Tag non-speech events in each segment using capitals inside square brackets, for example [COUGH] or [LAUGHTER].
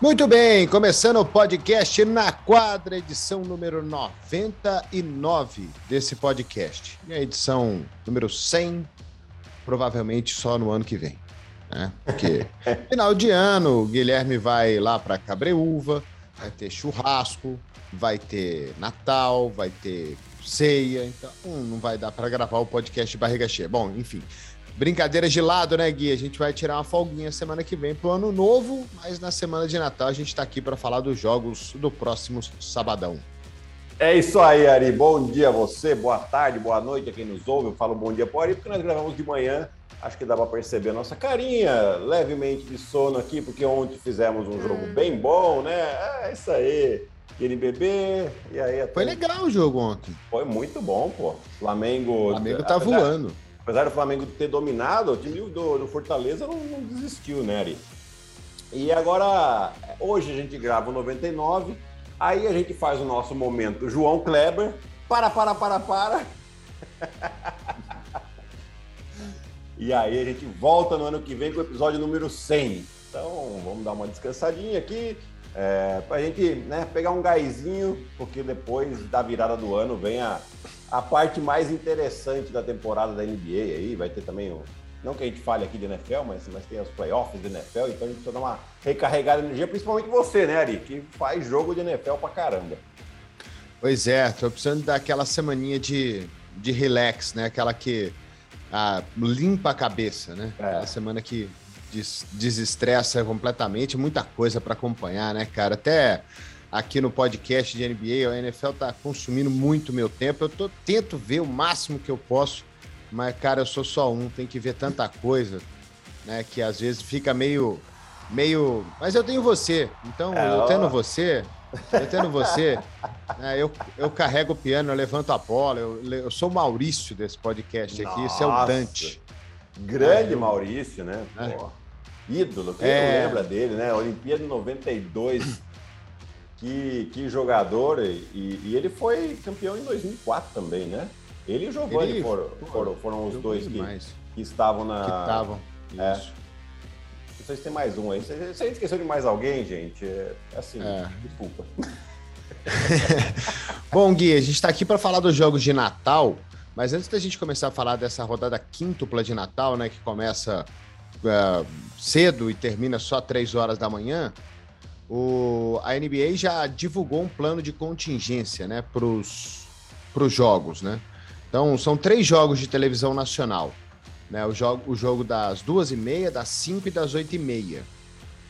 Muito bem, começando o podcast na quadra, edição número 99 desse podcast. E a edição número 100, provavelmente só no ano que vem. Né? Porque [LAUGHS] final de ano, o Guilherme vai lá para Cabreúva, vai ter churrasco, vai ter Natal, vai ter ceia, então não vai dar para gravar o podcast de barriga cheia. Bom, enfim, Brincadeiras de lado, né, Gui? A gente vai tirar uma folguinha semana que vem pro ano novo, mas na semana de Natal a gente está aqui para falar dos jogos do próximo sabadão. É isso aí, Ari. Bom dia a você, boa tarde, boa noite a quem nos ouve. Eu falo bom dia para Ari porque nós gravamos de manhã. Acho que dá para perceber a nossa carinha levemente de sono aqui, porque ontem fizemos um jogo hum. bem bom, né? É isso aí. NBB, e aí... Foi legal o jogo ontem. Foi muito bom, pô. Flamengo... O Flamengo tá voando apesar do Flamengo ter dominado, o time do, do Fortaleza não, não, desistiu, né, Ari? E agora, hoje a gente grava o 99, aí a gente faz o nosso momento João Kleber. Para, para, para, para. [LAUGHS] e aí a gente volta no ano que vem com o episódio número 100. Então, vamos dar uma descansadinha aqui, é, para a gente né, pegar um gásinho, porque depois da virada do ano vem a, a parte mais interessante da temporada da NBA aí, vai ter também o. Não que a gente fale aqui de NFL, mas, mas tem os playoffs de NFL, então a gente precisa dar uma recarregada de energia, principalmente você, né, Ari, que faz jogo de NFL pra caramba. Pois é, tô precisando daquela semaninha de, de relax, né? Aquela que ah, limpa a cabeça, né? É. Aquela semana que des desestressa completamente, muita coisa para acompanhar, né, cara? Até aqui no podcast de NBA, a NFL tá consumindo muito meu tempo. Eu tô, tento ver o máximo que eu posso, mas, cara, eu sou só um, tem que ver tanta coisa, né? Que às vezes fica meio. meio. Mas eu tenho você, então é, eu tendo você. Eu tendo você, né, eu, eu carrego o piano, eu levanto a bola, eu, eu sou o Maurício desse podcast aqui, Nossa. esse é o Dante. Grande é, eu, Maurício, né? É. Ídolo, quem é... não lembra dele, né? Olimpíada 92, que, que jogador, e, e, ele foi campeão em 2004 também, né? Ele e o Giovanni ele, foram, foram, foram, os dois que, que, estavam na. Que estavam. É. Não sei se tem mais um aí. Se, se a gente esqueceu de mais alguém, gente, é assim, é. desculpa. [LAUGHS] Bom, Gui, a gente está aqui para falar dos jogos de Natal, mas antes da gente começar a falar dessa rodada quíntupla de Natal, né, que começa uh, cedo e termina só três horas da manhã, o, a NBA já divulgou um plano de contingência né, para os jogos. Né? Então, são três jogos de televisão nacional. Né? O, jogo, o jogo das duas e meia, das cinco e das oito e meia.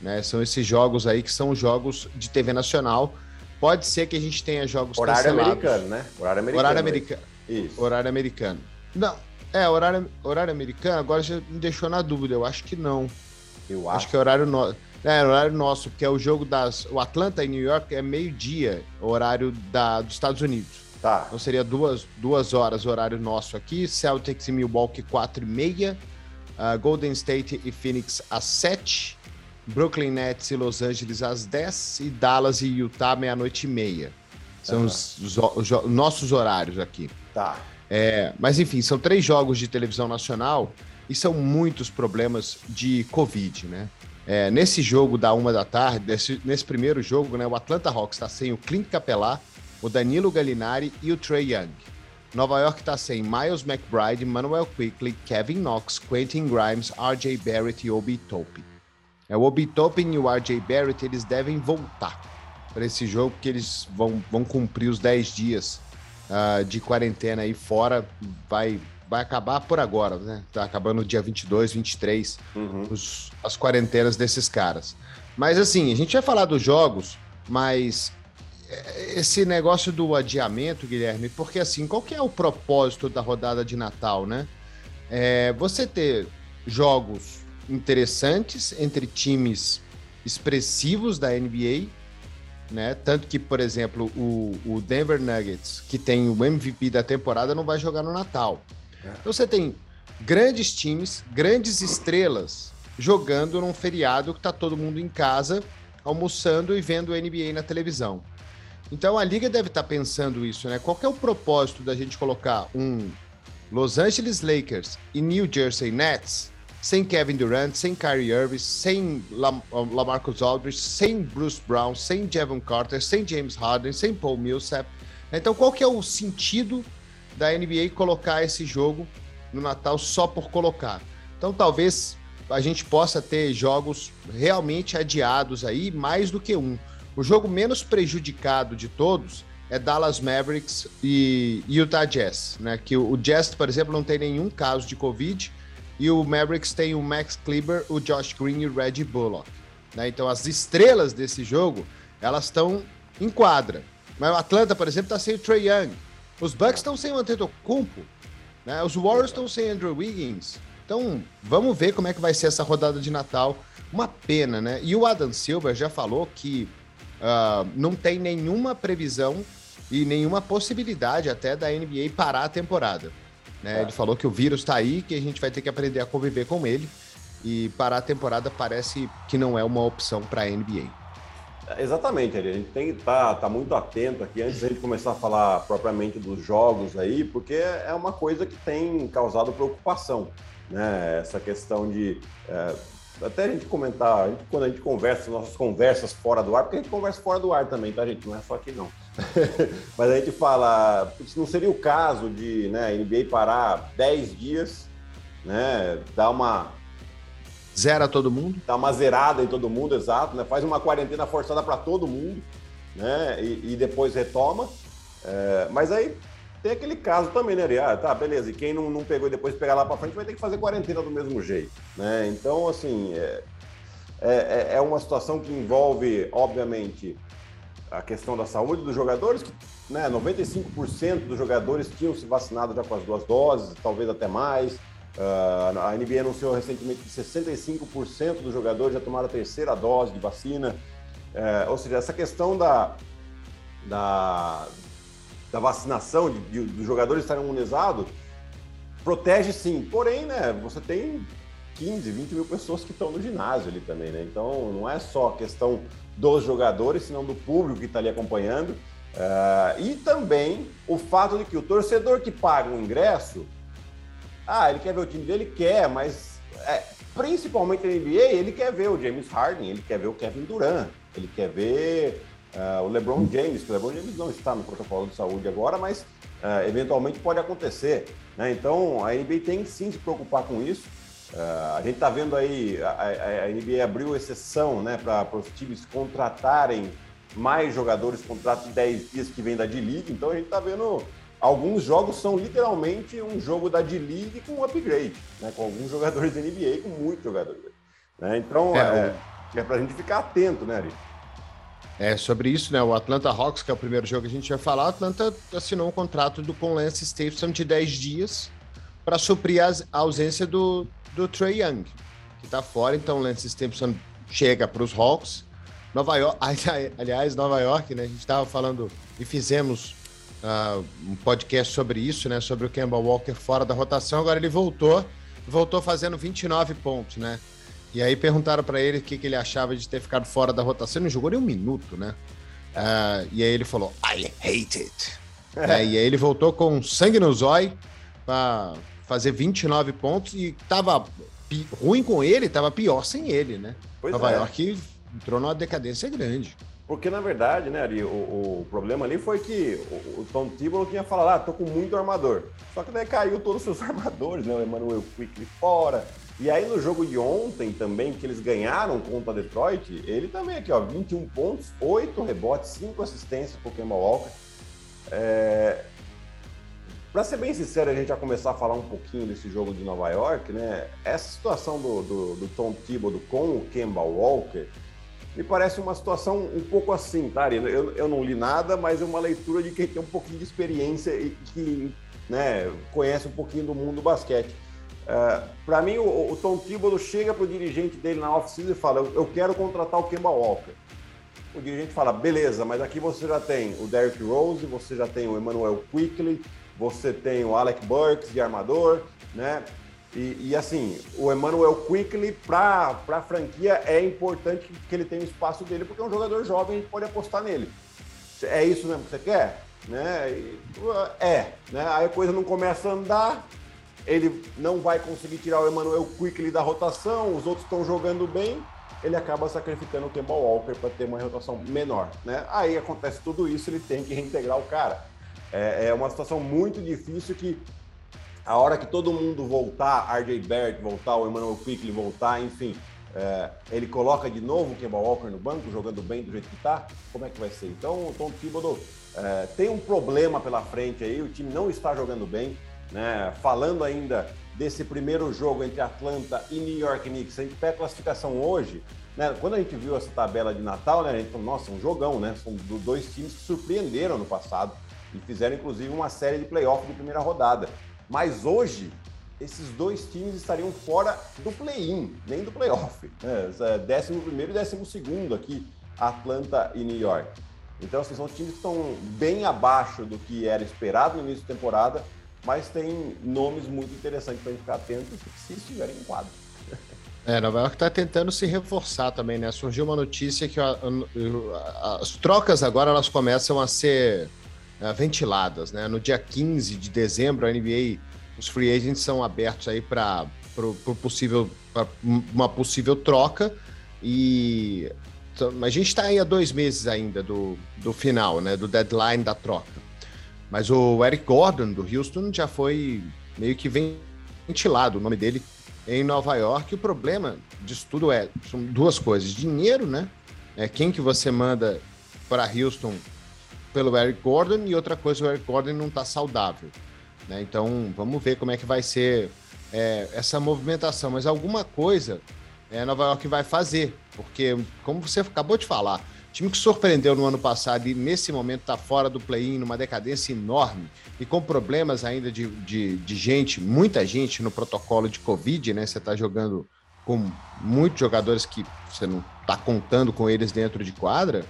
Né? São esses jogos aí que são jogos de TV nacional. Pode ser que a gente tenha jogos Horário cancelados. americano, né? Horário americano. Horário americano. Isso. Horário americano. Não, é, horário, horário americano, agora já me deixou na dúvida. Eu acho que não. Eu acho, acho que é horário nosso. É, horário nosso, porque é o jogo das. O Atlanta e New York é meio-dia, horário da, dos Estados Unidos. Tá. Então seria duas, duas horas, horário nosso aqui. Celtics e Milwaukee, quatro e meia. Uh, Golden State e Phoenix às sete. Brooklyn Nets e Los Angeles às dez. E Dallas e Utah, meia-noite e meia. São uhum. os, os, os, os, nossos horários aqui. Tá. É, mas enfim, são três jogos de televisão nacional e são muitos problemas de Covid, né? É, nesse jogo da uma da tarde, nesse, nesse primeiro jogo, né, o Atlanta Hawks está sem o Clint Capelá, o Danilo Gallinari e o Trey Young. Nova York está sem Miles McBride, Manuel Quickly, Kevin Knox, Quentin Grimes, RJ Barrett e Obi Toppin. É, o Obi Toppin e o RJ Barrett eles devem voltar para esse jogo, porque eles vão, vão cumprir os 10 dias uh, de quarentena aí fora. Vai vai acabar por agora, né? Tá acabando dia 22, 23, uhum. os, as quarentenas desses caras. Mas assim, a gente vai falar dos jogos, mas é, esse negócio do adiamento, Guilherme, porque assim, qual que é o propósito da rodada de Natal, né? É você ter jogos interessantes entre times expressivos da NBA, né? Tanto que, por exemplo, o, o Denver Nuggets, que tem o MVP da temporada, não vai jogar no Natal. Então você tem grandes times, grandes estrelas jogando num feriado que tá todo mundo em casa, almoçando e vendo NBA na televisão. Então a liga deve estar tá pensando isso, né? Qual é o propósito da gente colocar um Los Angeles Lakers e New Jersey Nets sem Kevin Durant, sem Kyrie Irving, sem Lamarcus Aldridge, sem Bruce Brown, sem Jevon Carter, sem James Harden, sem Paul Millsap. Então, qual que é o sentido da NBA colocar esse jogo no Natal só por colocar? Então, talvez a gente possa ter jogos realmente adiados aí, mais do que um. O jogo menos prejudicado de todos é Dallas Mavericks e Utah Jazz, né? Que o Jazz, por exemplo, não tem nenhum caso de Covid e o Mavericks tem o Max Kleber, o Josh Green e o Reggie Bullock. Né? Então as estrelas desse jogo, elas estão em quadra. Mas o Atlanta, por exemplo, está sem o Trey Young. Os Bucks estão sem o Antetokounmpo. Né? Os Warriors estão sem Andrew Wiggins. Então, vamos ver como é que vai ser essa rodada de Natal. Uma pena, né? E o Adam Silver já falou que uh, não tem nenhuma previsão e nenhuma possibilidade até da NBA parar a temporada. Né? É. Ele falou que o vírus está aí, que a gente vai ter que aprender a conviver com ele. E parar a temporada parece que não é uma opção para a NBA. Exatamente, a gente tem que estar tá, tá muito atento aqui antes de começar a falar propriamente dos jogos aí, porque é uma coisa que tem causado preocupação, né? Essa questão de é, até a gente comentar, a gente, quando a gente conversa, nossas conversas fora do ar, porque a gente conversa fora do ar também, tá, gente? Não é só aqui não. [LAUGHS] Mas a gente fala, não seria o caso de né, NBA parar 10 dias, né? Dar uma. Zera todo mundo? Dar uma zerada em todo mundo, exato, né? Faz uma quarentena forçada para todo mundo, né? E, e depois retoma. É, mas aí tem aquele caso também, né? Ah, tá, beleza. E quem não, não pegou e depois pegar lá para frente vai ter que fazer quarentena do mesmo jeito, né? Então, assim, é, é, é uma situação que envolve, obviamente, a questão da saúde dos jogadores, que né, 95% dos jogadores tinham se vacinado já com as duas doses, talvez até mais. Uh, a NBA anunciou recentemente que 65% dos jogadores já tomaram a terceira dose de vacina. Uh, ou seja, essa questão da, da, da vacinação, de, de, dos jogadores estarem imunizados, protege sim. Porém, né, você tem 15, 20 mil pessoas que estão no ginásio ali também, né? Então não é só questão dos jogadores, senão do público que está ali acompanhando. Uh, e também o fato de que o torcedor que paga o ingresso, ah, ele quer ver o time dele? Quer, mas é, principalmente na NBA, ele quer ver o James Harden, ele quer ver o Kevin Durant, ele quer ver uh, o LeBron James, que o LeBron James não está no protocolo de saúde agora, mas uh, eventualmente pode acontecer. Né? Então a NBA tem sim se preocupar com isso. Uh, a gente está vendo aí, a, a, NBA abriu exceção né, para os times contratarem mais jogadores, contrato de 10 dias que vem da D-League, então a gente está vendo alguns jogos são literalmente um jogo da D-League com upgrade, né, com alguns jogadores da NBA, com muitos jogadores. Né? Então é, é, é para a gente ficar atento, né, Ari? É, sobre isso, né? O Atlanta Hawks, que é o primeiro jogo que a gente vai falar, o Atlanta assinou um contrato do, com Lance Stephenson de 10 dias para suprir a ausência do, do Trey Young, que está fora, então o Lance Stephenson chega para os Hawks. Nova York, [LAUGHS] aliás, Nova York, né? A gente estava falando e fizemos uh, um podcast sobre isso, né? Sobre o Kemba Walker fora da rotação. Agora ele voltou, voltou fazendo 29 pontos, né? E aí perguntaram para ele o que, que, ele achava de ter ficado fora da rotação. Ele não jogou nem um minuto, né? Uh, e aí ele falou, I hate it. é, e aí ele voltou com sangue no zóio para fazer 29 pontos e tava ruim com ele, tava pior sem ele, né? Pois Nova é. York entrou numa decadência grande. Porque, na verdade, né, Ari, o, o problema ali foi que o, o Tom Thibodeau tinha falado, ah, tô com muito armador. Só que daí caiu todos os seus [LAUGHS] armadores, né? O Emmanuel Quickly fora. E aí no jogo de ontem também, que eles ganharam contra Detroit, ele também aqui, ó, 21 pontos, 8 rebotes, 5 assistências pro Kemba Walker. É, para ser bem sincero, a gente já começar a falar um pouquinho desse jogo de Nova York, né? Essa situação do, do, do Tom Thibodeau com o Kemba Walker me parece uma situação um pouco assim, tá? Eu, eu não li nada, mas é uma leitura de quem tem um pouquinho de experiência e que né, conhece um pouquinho do mundo do basquete. Uh, é, para mim, o, o, Tom Thibodeau chega para o dirigente dele na oficina e fala: eu, eu quero contratar o Kemba Walker. O dirigente fala: beleza, mas aqui você já tem o Derrick Rose, você já tem o Emmanuel Quickly, você tem o Alec Burks de armador, né? E, e assim, o Emmanuel Quickly, para a franquia, é importante que ele tenha o espaço dele, porque é um jogador jovem, a gente pode apostar nele. É isso mesmo que você quer? Né? E, é, né? Aí a coisa não começa a andar, ele não vai conseguir tirar o Emmanuel Quickly da rotação, os outros estão jogando bem, ele acaba sacrificando o Kemba Walker para ter uma rotação menor, né? Aí acontece tudo isso, ele tem que reintegrar o cara. É, é uma situação muito difícil que a hora que todo mundo voltar, RJ Barrett voltar, o Emmanuel Quickly voltar, enfim, é, ele coloca de novo o Kemba Walker no banco, jogando bem do jeito que tá, como é que vai ser? Então, o Tom Thibodeau é, tem um problema pela frente aí, o time não está jogando bem, né? Falando ainda desse primeiro jogo entre Atlanta e New York Knicks, a gente pega a classificação hoje, né? Quando a gente viu essa tabela de Natal, né? A gente falou, nossa, um jogão, né? São dois times que surpreenderam no passado e fizeram inclusive uma série de playoffs de primeira rodada. Mas hoje esses dois times estariam fora do play-in, nem do playoff. Né? É, décimo primeiro e décimo segundo aqui, Atlanta e New York. Então, assim, são times que estão bem abaixo do que era esperado no início da temporada, mas tem nomes muito interessantes para a gente ficar atento se estiverem em quadro. É, Nova York está tentando se reforçar também, né? Surgiu uma notícia que as trocas agora elas começam a ser é, ventiladas, né? No dia 15 de dezembro, a NBA, os free agents são abertos aí para possível uma possível troca e a gente está aí há dois meses ainda do, do final, né? Do deadline da troca. Mas o Eric Gordon, do Houston, já foi meio que ventilado o nome dele em Nova York. O problema disso tudo é, são duas coisas. Dinheiro, né? É quem que você manda para Houston pelo Eric Gordon e outra coisa, o Eric Gordon não está saudável. Né? Então, vamos ver como é que vai ser é, essa movimentação. Mas alguma coisa é, Nova York vai fazer, porque, como você acabou de falar, Time que surpreendeu no ano passado e nesse momento está fora do play-in, numa decadência enorme e com problemas ainda de, de, de, gente, muita gente no protocolo de Covid, né? Você está jogando com muitos jogadores que você não está contando com eles dentro de quadra.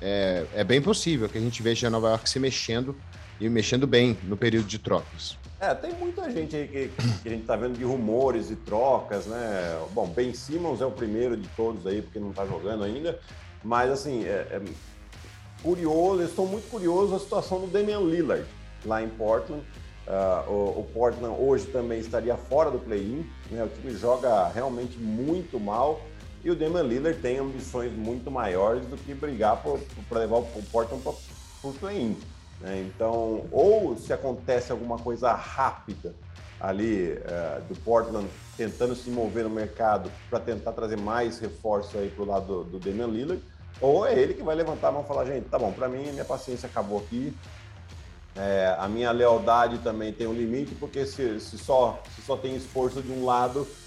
É, é bem possível que a gente veja Nova York se mexendo e mexendo bem no período de trocas. É, tem muita gente aí que, que a gente está vendo de rumores e trocas, né? Bom, Ben Simmons é o primeiro de todos aí, porque não está jogando ainda. Mas, assim, é, é curioso, estou muito curioso a situação do Damian Lillard lá em Portland. Uh, o, o, Portland hoje também estaria fora do play-in, né? o time joga realmente muito mal e o Damian Lillard tem ambições muito maiores do que brigar para levar o Portland para o play-in. Né? Então, ou se acontece alguma coisa rápida ali uh, do Portland tentando se mover no mercado para tentar trazer mais reforço aí para o lado do, do Damian Lillard, ou é ele que vai levantar a mão e falar, gente, tá bom, para mim minha paciência acabou aqui, é, a minha lealdade também tem um limite, porque se, se, só, se só tem esforço de um lado, é,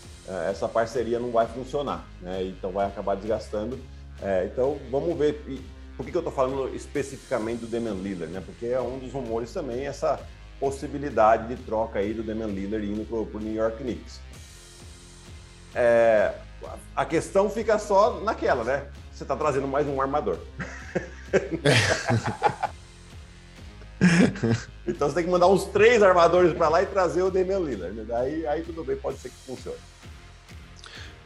essa parceria não vai funcionar, né? então vai acabar desgastando. É, então vamos ver. E por que, que eu estou falando especificamente do Damian Lillard? Né? Porque é um dos rumores também, essa possibilidade de troca aí do Damian Lillard indo para o New York Knicks. É, a questão fica só naquela, né? Você está trazendo mais um armador. [LAUGHS] então você tem que mandar uns três armadores para lá e trazer o Damian Lillard. Né? Aí, aí tudo bem, pode ser que funcione.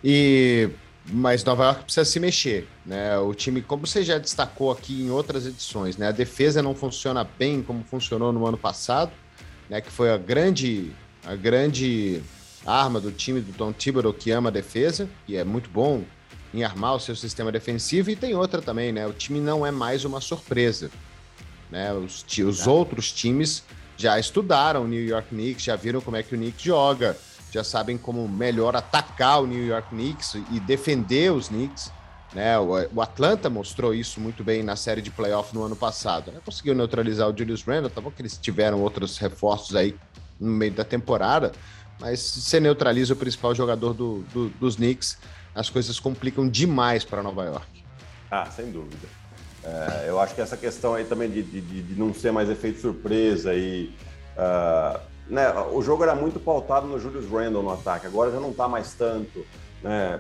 E mas Nova York precisa se mexer, né? O time, como você já destacou aqui em outras edições, né? A defesa não funciona bem como funcionou no ano passado, né? Que foi a grande, a grande arma do time do Tom Thibodeau que ama a defesa e é muito bom em armar o seu sistema defensivo. E tem outra também, né? O time não é mais uma surpresa, né? Os, os outros times já estudaram o New York Knicks, já viram como é que o Knicks joga já sabem como melhor atacar o New York Knicks e defender os Knicks. Né? O Atlanta mostrou isso muito bem na série de playoff no ano passado. Né? Conseguiu neutralizar o Julius Randle, tá bom que eles tiveram outros reforços aí no meio da temporada, mas se você neutraliza o principal jogador do, do, dos Knicks, as coisas complicam demais para Nova York. Ah, sem dúvida. É, eu acho que essa questão aí também de, de, de não ser mais efeito surpresa e uh, né, o jogo era muito pautado no Julius Randle no ataque, agora já não está mais tanto. Né?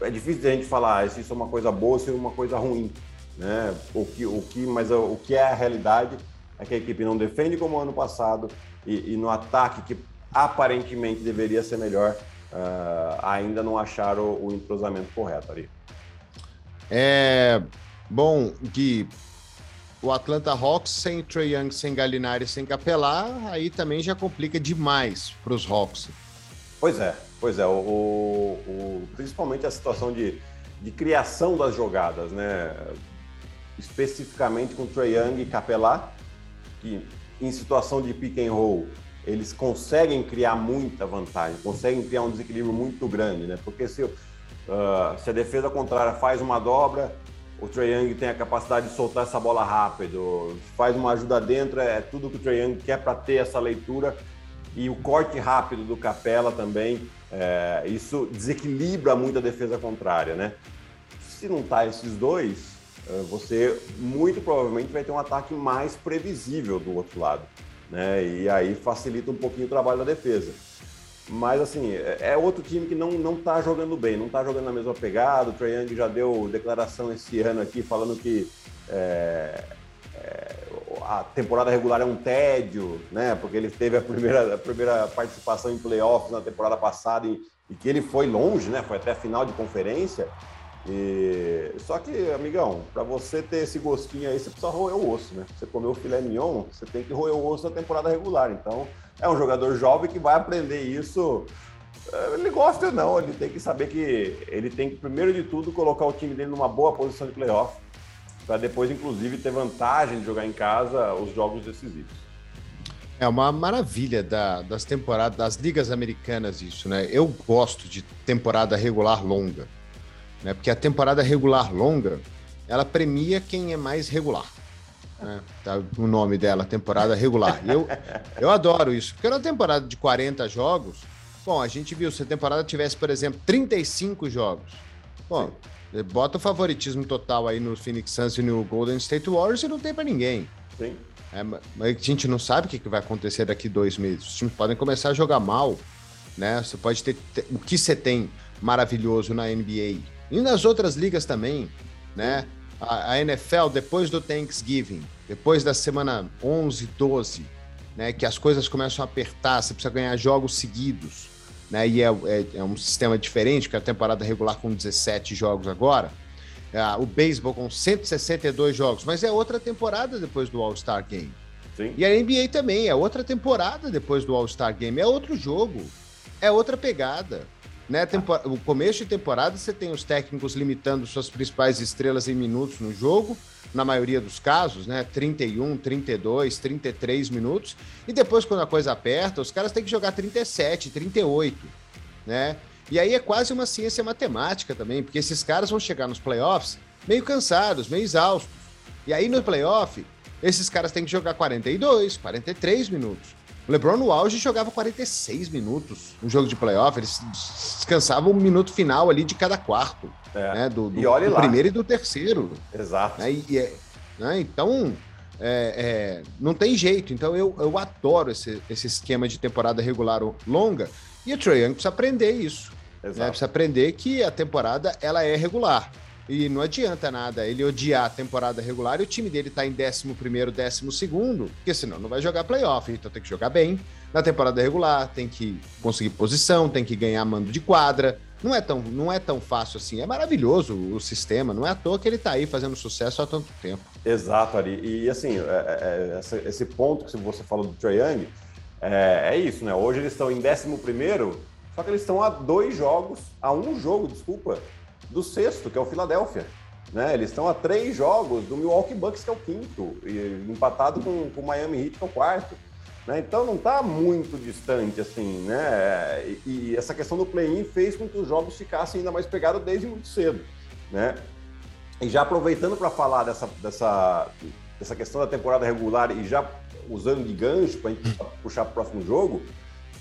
É difícil a gente falar se isso é uma coisa boa ou se é uma coisa ruim. Né? O que, o que, mas o que é a realidade é que a equipe não defende como ano passado e, e no ataque, que aparentemente deveria ser melhor, uh, ainda não acharam o, o entrosamento correto ali. É bom, Gui, o Atlanta Hawks sem Trey Young, sem Gallinari, sem Capelar, aí também já complica demais para os Hawks. Pois é, pois é. O, o, principalmente a situação de, de criação das jogadas, né? Especificamente com Trey Young e Capelar, que em situação de pick and roll eles conseguem criar muita vantagem, conseguem criar um desequilíbrio muito grande, né? Porque se, uh, se a defesa contrária faz uma dobra, o Trae Young tem a capacidade de soltar essa bola rápido, faz uma ajuda dentro, é tudo que o Trae Young quer para ter essa leitura e o corte rápido do Capela também, é, isso desequilibra muito a defesa contrária, né? Se não tá esses dois, é, você muito provavelmente vai ter um ataque mais previsível do outro lado né? E aí facilita um pouquinho o trabalho da defesa. Mas, assim, é, é outro time que não, não tá jogando bem, não tá jogando na mesma pegada. O Trae Young já deu declaração esse ano aqui falando que é, é, a temporada regular é um tédio, né? Porque ele teve a primeira, a primeira participação em playoffs na temporada passada e, e que ele foi longe, né? Foi até a final de conferência. E... Só que, amigão, para você ter esse gostinho aí, você precisa roer o osso, né? Você comeu o filé mignon, você tem que roer o osso na temporada regular. Então, é um jogador jovem que vai aprender isso. É, ele gosta ou não, ele tem que saber que ele tem que, primeiro de tudo, colocar o time dele numa boa posição de playoff, para depois, inclusive, ter vantagem de jogar em casa os jogos decisivos. É uma maravilha da, das temporadas, das ligas americanas, isso, né? Eu gosto de temporada regular longa né? Porque a temporada regular longa, ela premia quem é mais regular. Né? Tá o nome dela, temporada regular. eu, eu adoro isso, porque na temporada de 40 jogos, bom, a gente viu, se a temporada tivesse, por exemplo, 35 jogos, bom, Sim. bota o favoritismo total aí no Phoenix Suns e no Golden State Warriors e não tem para ninguém. Sim. É, mas a gente não sabe o que vai acontecer daqui dois meses. Os times podem começar a jogar mal, né? Você pode ter o que você tem maravilhoso na NBA e nas outras ligas também, né? A, a NFL, depois do Thanksgiving, depois da semana 11, 12, né? Que as coisas começam a apertar, você precisa ganhar jogos seguidos, né? E é, é, é um sistema diferente, que é a temporada regular com 17 jogos agora. É, o beisebol com 162 jogos, mas é outra temporada depois do All-Star Game. Sim. E a NBA também, é outra temporada depois do All-Star Game, é outro jogo, é outra pegada. Né, o começo de temporada você tem os técnicos limitando suas principais estrelas em minutos no jogo, na maioria dos casos, né? 31, 32, 33 minutos. E depois, quando a coisa aperta, os caras têm que jogar 37, 38, né? E aí é quase uma ciência matemática também, porque esses caras vão chegar nos playoffs meio cansados, meio exaustos. E aí no playoff, esses caras têm que jogar 42, 43 minutos. O LeBron no auge jogava 46 minutos no jogo de playoff, eles descansavam um minuto final ali de cada quarto, é. né? Do, do, e do primeiro e do terceiro. Exato. Né? E, é, né? Então, é, é, não tem jeito. Então, eu, eu adoro esse, esse esquema de temporada regular longa e o Trae Young precisa aprender isso. Né? Precisa aprender que a temporada ela é regular. E não adianta nada ele odiar a temporada regular e o time dele tá em 11 12 porque senão não vai jogar playoff. Então tem que jogar bem na temporada regular, tem que conseguir posição, tem que ganhar mando de quadra. Não é tão, não é tão fácil assim. É maravilhoso o sistema, não é à toa que ele tá aí fazendo sucesso há tanto tempo. Exato, Ari. E assim, é, é, é esse ponto que você falou do Trae Young, é, é isso, né? Hoje eles estão em 11 só que eles estão a dois jogos, a um jogo, desculpa, do sexto, que é o Philadelphia. Né? Eles estão a três jogos do Milwaukee Bucks, que é o quinto, e empatado com, com o Miami Heat, que é o quarto. Né? Então não está muito distante assim, né? E, e essa questão do play-in fez com que os jogos ficassem ainda mais pegados desde muito cedo, né? E já aproveitando para falar dessa, dessa, dessa questão da temporada regular e já usando de gancho para puxar para o próximo jogo,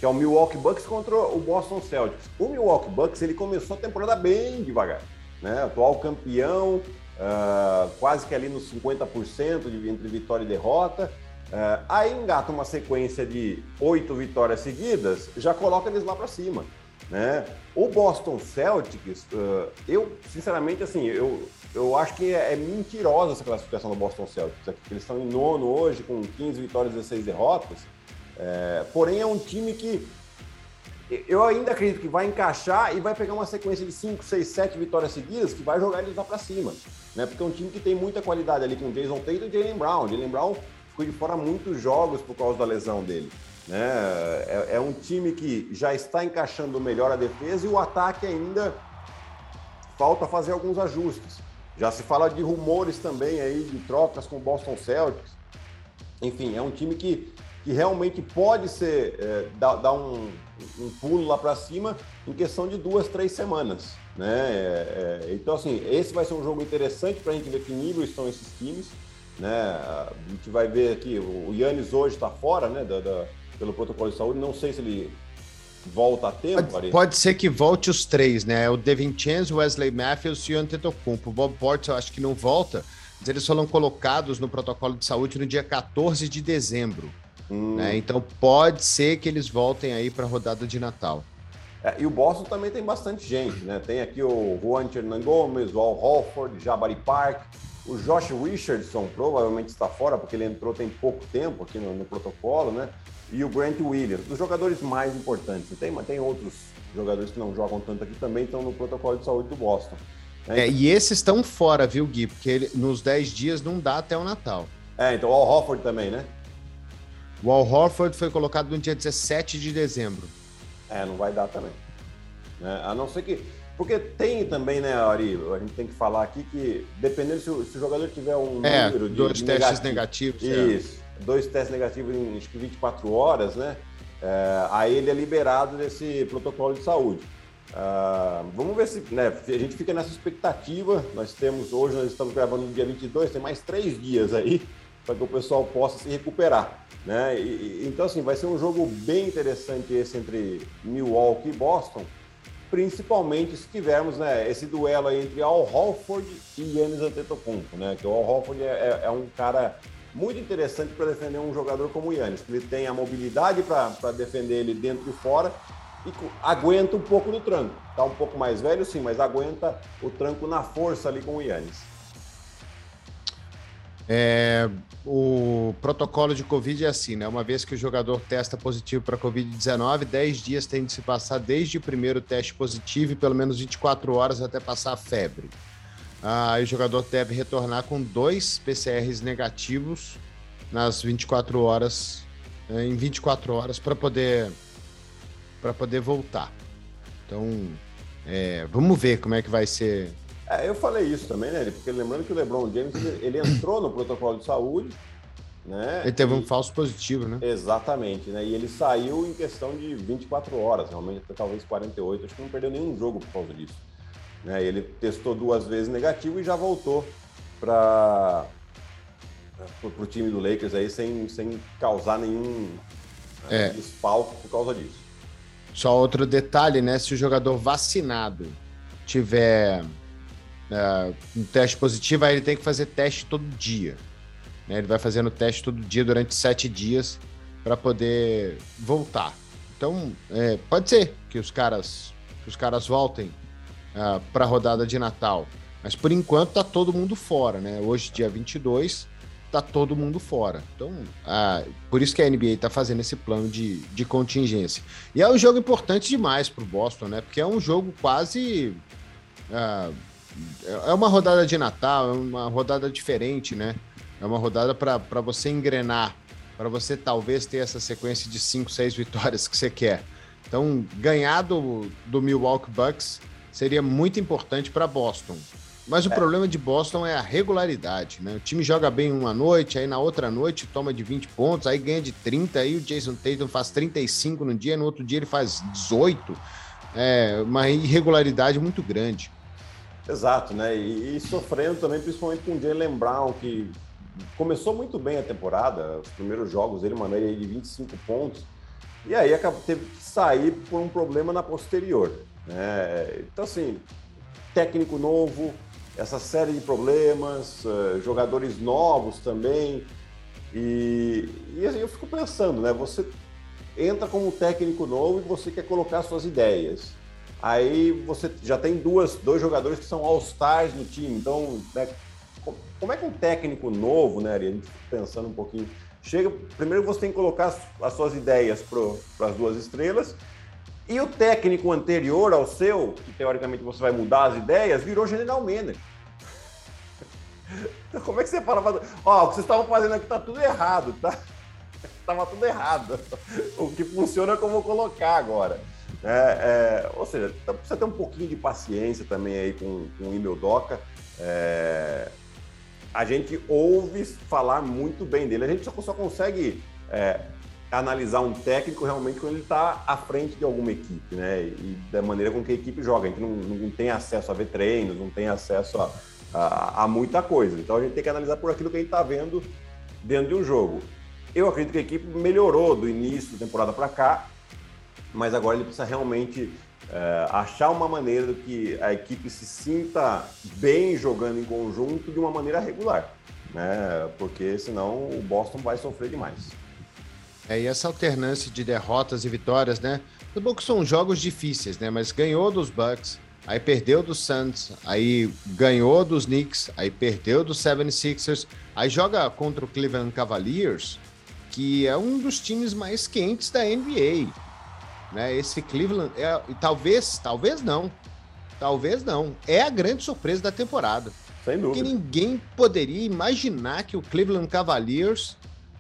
que é o Milwaukee Bucks contra o Boston Celtics. O Milwaukee Bucks ele começou a temporada bem devagar, né? Atual campeão, uh, quase que ali nos 50% de, entre vitória e derrota. Uh, aí engata uma sequência de oito vitórias seguidas, já coloca eles lá para cima. Né? O Boston Celtics, uh, eu sinceramente assim, eu, eu acho que é, é, mentirosa essa classificação do Boston Celtics. Eles estão em nono hoje com 15 vitórias e 16 derrotas. É, porém, é um time que eu ainda acredito que vai encaixar e vai pegar uma sequência de 5, 6, 7 vitórias seguidas que vai jogar eles lá para cima. Né? Porque é um time que tem muita qualidade ali com Jason Tatum e Jalen Brown. Jalen Brown ficou de fora muitos jogos por causa da lesão dele. Né? É, é, um time que já está encaixando melhor a defesa e o ataque ainda falta fazer alguns ajustes. Já se fala de rumores também aí de trocas com o Boston Celtics. Enfim, é um time que, que realmente pode ser é, dar, dar um, um, pulo lá para cima em questão de duas, três semanas. Né? É, é, então, assim, esse vai ser um jogo interessante para a gente ver que nível estão esses times. Né? A gente vai ver aqui, o Yannis hoje está fora né, da, da pelo protocolo de saúde. Não sei se ele volta a tempo. Pode, pode ser que volte os três, né? O Devin Chance, Wesley Matthews e o Antetokounmpo. O Bob Portis eu acho que não volta, mas eles foram colocados no protocolo de saúde no dia 14 de dezembro. Hum. Né? Então pode ser que eles voltem aí para a rodada de Natal. É, e o Boston também tem bastante gente, né? Tem aqui o Juan Hernan Gomes, o Al Holford, Jabari Park, o Josh Richardson provavelmente está fora, porque ele entrou tem pouco tempo aqui no, no protocolo, né? e o Grant Williams, dos jogadores mais importantes. Tem, tem outros jogadores que não jogam tanto aqui também, estão no protocolo de saúde do Boston. É, é e esses estão fora, viu, Gui? Porque ele, nos 10 dias não dá até o Natal. É, então o Al Horford também, né? O Al Horford foi colocado no dia 17 de dezembro. É, não vai dar também. É, a não ser que. Porque tem também, né, Ari? A gente tem que falar aqui que, dependendo se o, se o jogador tiver um é, número de. Dois testes negativos. Isso. É dois testes negativos em acho que 24 horas, né? É, aí ele é liberado desse protocolo de saúde. Uh, vamos ver se né, a gente fica nessa expectativa. Nós temos hoje, nós estamos gravando no dia 22, tem mais três dias aí para que o pessoal possa se recuperar. Né? E, então, assim, vai ser um jogo bem interessante esse entre Milwaukee e Boston, principalmente se tivermos né, esse duelo entre Al Horford e Yannis Antetokounmpo, né? Que o Al Horford é, é, é um cara muito interessante para defender um jogador como o Yannis, que ele tem a mobilidade para defender ele dentro e fora e aguenta um pouco no tranco. Está um pouco mais velho, sim, mas aguenta o tranco na força ali com o Yannis. É, o protocolo de Covid é assim, né? Uma vez que o jogador testa positivo para Covid-19, 10 dias tem de se passar desde o primeiro teste positivo e pelo menos 24 horas até passar a febre. Aí ah, o jogador deve retornar com dois PCRs negativos nas 24 horas, eh, em 24 horas, para poder, para poder voltar. Então, é, vamos ver como é que vai ser. É, eu falei isso também, né? Porque lembrando que o LeBron James ele entrou no protocolo de saúde, né? Ele teve e... um falso positivo, né? Exatamente, né? E ele saiu em questão de 24 horas, realmente talvez 48. Acho que não perdeu nenhum jogo por causa disso. Né? Ele testou duas vezes negativo e já voltou para o time do Lakers aí sem, sem causar nenhum né, é. desfalco por causa disso. Só outro detalhe, né? Se o jogador vacinado tiver uh, um teste positivo, aí ele tem que fazer teste todo dia. Né? Ele vai fazendo teste todo dia durante sete dias para poder voltar. Então, é, pode ser que os caras, que os caras voltem uh, ah, para a rodada de Natal. Mas por enquanto tá todo mundo fora, né? Hoje, dia 22, tá todo mundo fora. Então, uh, por isso que a NBA tá fazendo esse plano de, de contingência. E é um jogo importante demais para o Boston, né? Porque é um jogo quase. Uh, é uma rodada de Natal, é uma rodada diferente, né? É uma rodada para você engrenar, para você talvez ter essa sequência de 5, 6 vitórias que você quer. Então, ganhar do, do Milwaukee Bucks seria muito importante para Boston. Mas o é. problema de Boston é a regularidade, né? O time joga bem uma noite, aí na outra noite toma de 20 pontos, aí ganha de 30, aí o Jason Tatum faz 35 no dia, no outro dia ele faz 18. É uma irregularidade muito grande. Exato, né? E, e sofrendo também, principalmente com o Jalen Brown, que começou muito bem a temporada, os primeiros jogos ele, uma média de 25 pontos, e aí teve que sair por um problema na posterior. Né? Então, assim, técnico novo, essa série de problemas, uh, jogadores novos também. E, e assim, eu fico pensando, né? Você entra como técnico novo e você quer colocar suas ideias. Aí você já tem duas, dois jogadores que são all-stars no time. Então, né, como é que um técnico novo, né, Ari, pensando um pouquinho, chega. Primeiro você tem que colocar as suas ideias para as duas estrelas E o técnico anterior ao seu, que teoricamente você vai mudar as ideias, virou general manager. Então, [LAUGHS] como é que você fala? Ó, o que vocês estavam fazendo aqui tá tudo errado, tá? [LAUGHS] Tava tudo errado. O que funciona é que eu vou colocar agora. É, é, ou seja, então precisa ter um pouquinho de paciência também aí com, com o Emil Doca. É, a gente ouve falar muito bem dele. A gente só, só consegue é, analisar um técnico realmente quando ele está à frente de alguma equipe, né? E da maneira com que a equipe joga. A gente não, não tem acesso a ver treinos, não tem acesso a, a, a, muita coisa. Então a gente tem que analisar por aquilo que a gente está vendo dentro de um jogo. Eu acredito que a equipe melhorou do início da temporada para cá, mas agora ele precisa realmente é, achar uma maneira que a equipe se sinta bem jogando em conjunto de uma maneira regular, né? Porque senão o Boston vai sofrer demais. É, e essa alternância de derrotas e vitórias, né? Bom que são jogos difíceis, né? Mas ganhou dos Bucks, aí perdeu dos Suns, aí ganhou dos Knicks, aí perdeu dos 76ers, aí joga contra o Cleveland Cavaliers, que é um dos times mais quentes da NBA. Né? Esse Cleveland, é, e talvez, talvez não, talvez não, é a grande surpresa da temporada. Sem dúvida. Porque ninguém poderia imaginar que o Cleveland Cavaliers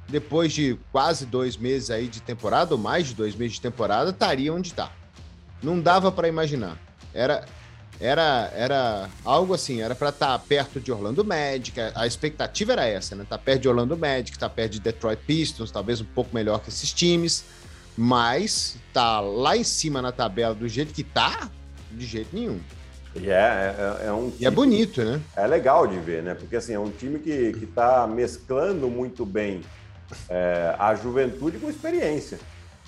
depois de quase dois meses aí de temporada, ou mais de dois meses de temporada, estaria onde está. Não dava para imaginar. Era, era, era algo assim, era para estar tá perto de Orlando Magic, a expectativa era essa, né? Tá perto de Orlando Magic, tá perto de Detroit Pistons, talvez um pouco melhor que esses times, mas tá lá em cima na tabela do jeito que tá, de jeito nenhum. E é, é, é um e é bonito, né? É legal de ver, né? Porque assim, é um time que, que tá mesclando muito bem é, a juventude com experiência,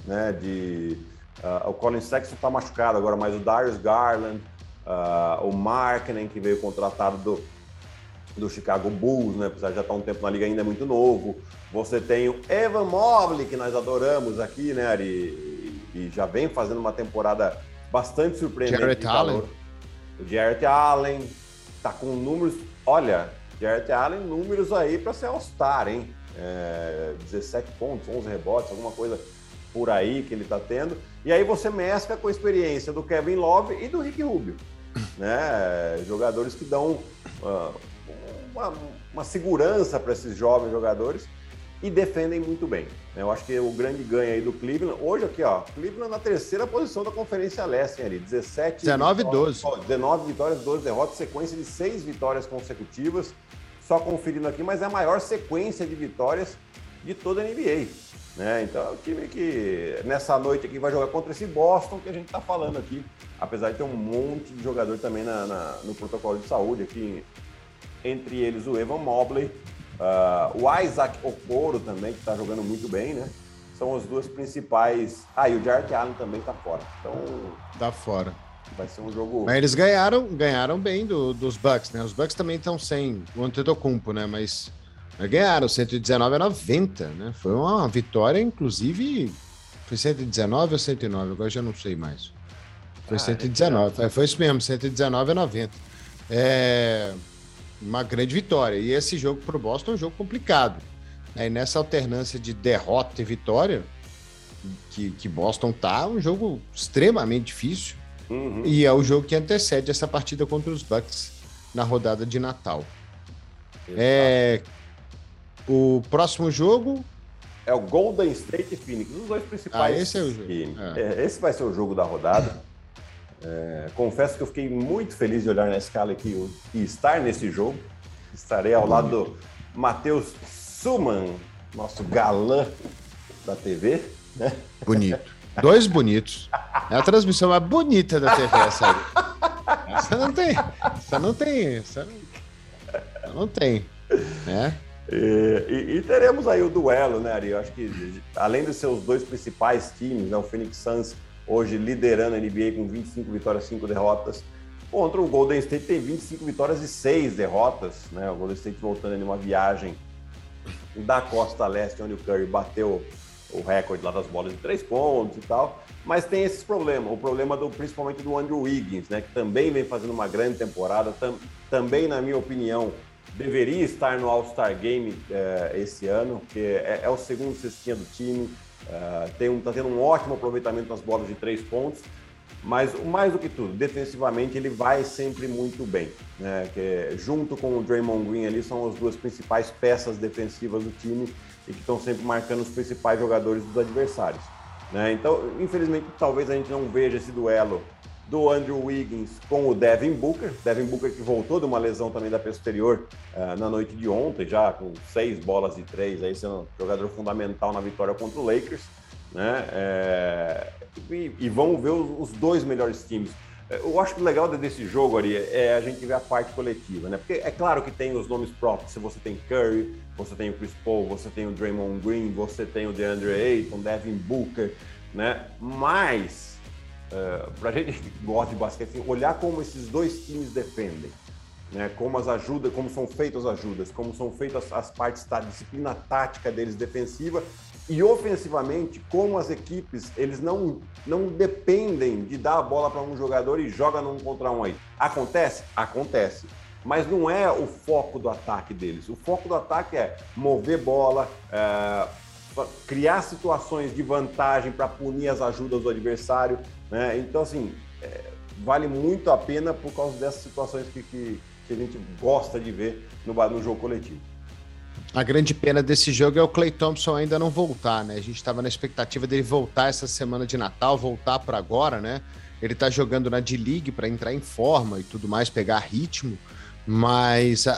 né? De, uh, o Colin Sexton está machucado agora, mas o Darius Garland, uh, o Markkinen, que veio contratado do, do Chicago Bulls, né? Apesar de já estar tá um tempo na liga ainda é muito novo. Você tem o Evan Mobley, que nós adoramos aqui, né, Ari? E, já vem fazendo uma temporada bastante surpreendente. Jarrett Allen. O Jarrett Allen tá com números. Olha, Jarrett Allen, números aí para ser All-Star, hein? é, 17 pontos, 11 rebotes, alguma coisa por aí que ele está tendo. E aí você mescla com a experiência do Kevin Love e do Rick Rubio, [LAUGHS] né? Jogadores que dão uh, uma, uma, segurança para esses jovens jogadores e defendem muito bem. Eu acho que o grande ganho aí do Cleveland, hoje aqui, ó, Cleveland na terceira posição da Conferência Leste ali, 17 19 e 12. 19 vitórias, 12 derrotas, sequência de seis vitórias consecutivas só conferindo aqui, mas é a maior sequência de vitórias de toda a NBA. Né? Então é o time que nessa noite aqui vai jogar contra esse Boston que a gente está falando aqui, apesar de ter um monte de jogador também na, na, no protocolo de saúde aqui, entre eles o Evan Mobley, uh, o Isaac Okoro também, que está jogando muito bem, né? São as duas principais. Ah, e o Jarrett Allen também está fora. Então. Tá fora. Vai ser um jogo. Mas eles ganharam, ganharam bem do, dos Bucks, né? Os Bucks também estão sem o Antetokounmpo, né? Mas, mas ganharam 119 a 90, né? Foi uma vitória, inclusive. Foi 119 ou 109? Agora já não sei mais. Foi ah, 119. É, foi isso mesmo, 119 a 90. É uma grande vitória. E esse jogo para o Boston é um jogo complicado. Né? E nessa alternância de derrota e vitória, que, que Boston tá, um jogo extremamente difícil. Uhum. E é o jogo que antecede essa partida contra os Bucks na rodada de Natal. Exato. É, o próximo jogo é o Golden State e Phoenix, os dois principais. Ah, esse é o jogo. É. É, esse vai ser o jogo da rodada. É, confesso que eu fiquei muito feliz de olhar na escala aqui e estar nesse jogo. Estarei ao lado do Matheus Suman, nosso galã da TV. Né? Bonito. Dois bonitos. É a transmissão mais bonita da TV essa aí. Essa não tem. Essa não tem. Essa não, não tem. Né? E, e, e, teremos aí o duelo, né, Ari? Eu acho que além dos seus dois principais times, né, o Phoenix Suns hoje liderando a NBA com 25 vitórias, 5 derrotas, contra o Golden State tem 25 vitórias e 6 derrotas, né? O Golden State voltando em uma viagem da costa leste, onde o Curry bateu o recorde lá das bolas de três pontos e tal, mas tem esses problemas. O problema do, principalmente do Andrew Wiggins, né, que também vem fazendo uma grande temporada, tam, também, na minha opinião, deveria estar no All-Star Game é, esse ano, que é, é, o segundo cestinha do time, uh, tem um, tá tendo um ótimo aproveitamento nas bolas de três pontos, mas mais do que tudo, defensivamente ele vai sempre muito bem, né? Que junto com o Draymond Green ali são as duas principais peças defensivas do time e que estão sempre marcando os principais jogadores dos adversários. Né? Então, infelizmente, talvez a gente não veja esse duelo do Andrew Wiggins com o Devin Booker. Devin Booker que voltou de uma lesão também da posterior uh, na noite de ontem, já com seis bolas de três, aí sendo jogador fundamental na vitória contra o Lakers. Né? É... E, e, vamos ver os, os, dois melhores times. É, eu acho que o legal desse jogo, Ari, é a gente ver a parte coletiva, né? Porque é claro que tem os nomes próprios. Se você tem Curry, você tem o Chris Paul, você tem o Draymond Green, você tem o DeAndre Ayton, Devin Booker, né? Mas uh, para gente que gosta de basquete, assim, olhar como esses dois times defendem, né? como as ajudas, como são feitas as ajudas, como são feitas as, partes da disciplina tática deles defensiva e ofensivamente, como as equipes eles não, não dependem de dar a bola para um jogador e joga num contra um aí. Acontece? Acontece. Mas não é o foco do ataque deles. O foco do ataque é mover bola, é, criar situações de vantagem para punir as ajudas do adversário. Né? Então, assim, é, vale muito a pena por causa dessas situações que, que, que a gente gosta de ver no, no jogo coletivo. A grande pena desse jogo é o Clay Thompson ainda não voltar, né? A gente estava na expectativa dele voltar essa semana de Natal, voltar para agora, né? Ele está jogando na D-League para entrar em forma e tudo mais, pegar ritmo, mas uh,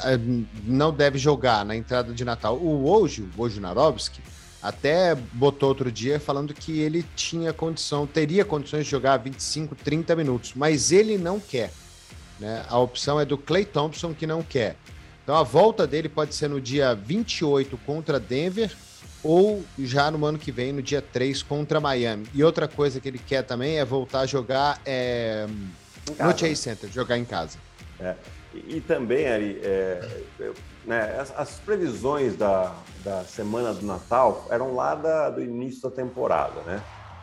não deve jogar na entrada de Natal. O hoje, o Ojo Narovski, até botou outro dia falando que ele tinha condição, teria condições de jogar 25, 30 minutos, mas ele não quer. Né? A opção é do Clay Thompson que não quer. Então a volta dele pode ser no dia 28 contra Denver ou já no ano que vem, no dia 3 contra Miami. E outra coisa que ele quer também é voltar a jogar é, no Chase Center, jogar em casa. É. E, também, Ari, é, né, as, as, previsões da, da semana do Natal eram lá da, do início da temporada, né?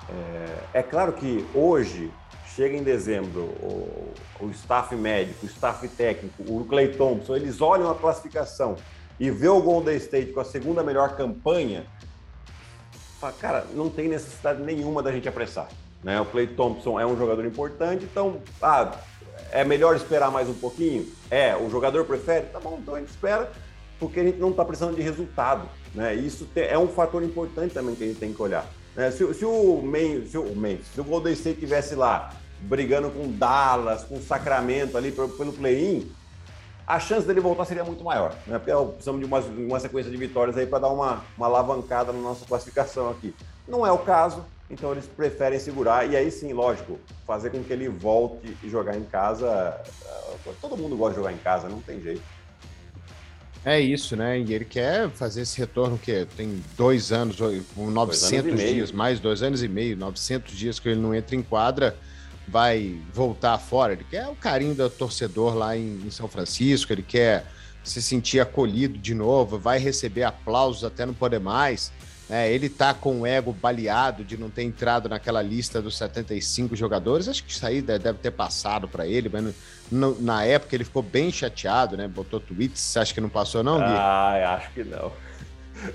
É, é, claro que hoje, chega em dezembro, o, o staff médico, o staff técnico, o Clay Thompson, eles olham a classificação e vê o Golden State com a segunda melhor campanha, fala, cara, não tem necessidade nenhuma da gente apressar. Né? O Clay Thompson é um jogador importante, então, ah, é melhor esperar mais um pouquinho? É, o jogador prefere? Tá bom, então a gente espera, porque a gente não está precisando de resultado. Né? Isso é um fator importante também que a gente tem que olhar. Né? Se, se, o Main, se o Memphis, se o Golden State estivesse lá brigando com Dallas, com Sacramento ali pelo play-in, a chance dele voltar seria muito maior. Né? Precisamos de uma, uma sequência de vitórias aí para dar uma, uma alavancada na nossa classificação aqui. Não é o caso, então eles preferem segurar e aí sim, lógico, fazer com que ele volte e jogar em casa. Eh, todo mundo gosta de jogar em casa, não tem jeito. É isso, né? E ele quer fazer esse retorno que tem dois anos, 900 dois dias, mais dois anos e meio, 900 dias que ele não entra em quadra, vai voltar fora. Ele quer o carinho do torcedor lá em, em São Francisco, ele quer se sentir acolhido de novo, vai receber aplausos até não poder mais. É, ele tá com o ego baleado de não ter entrado naquela lista dos 75 jogadores. Acho que isso aí deve ter passado para ele, mas na época ele ficou bem chateado, né? Botou tweets. Você acha que não passou, não, Gui? Ah, acho que não.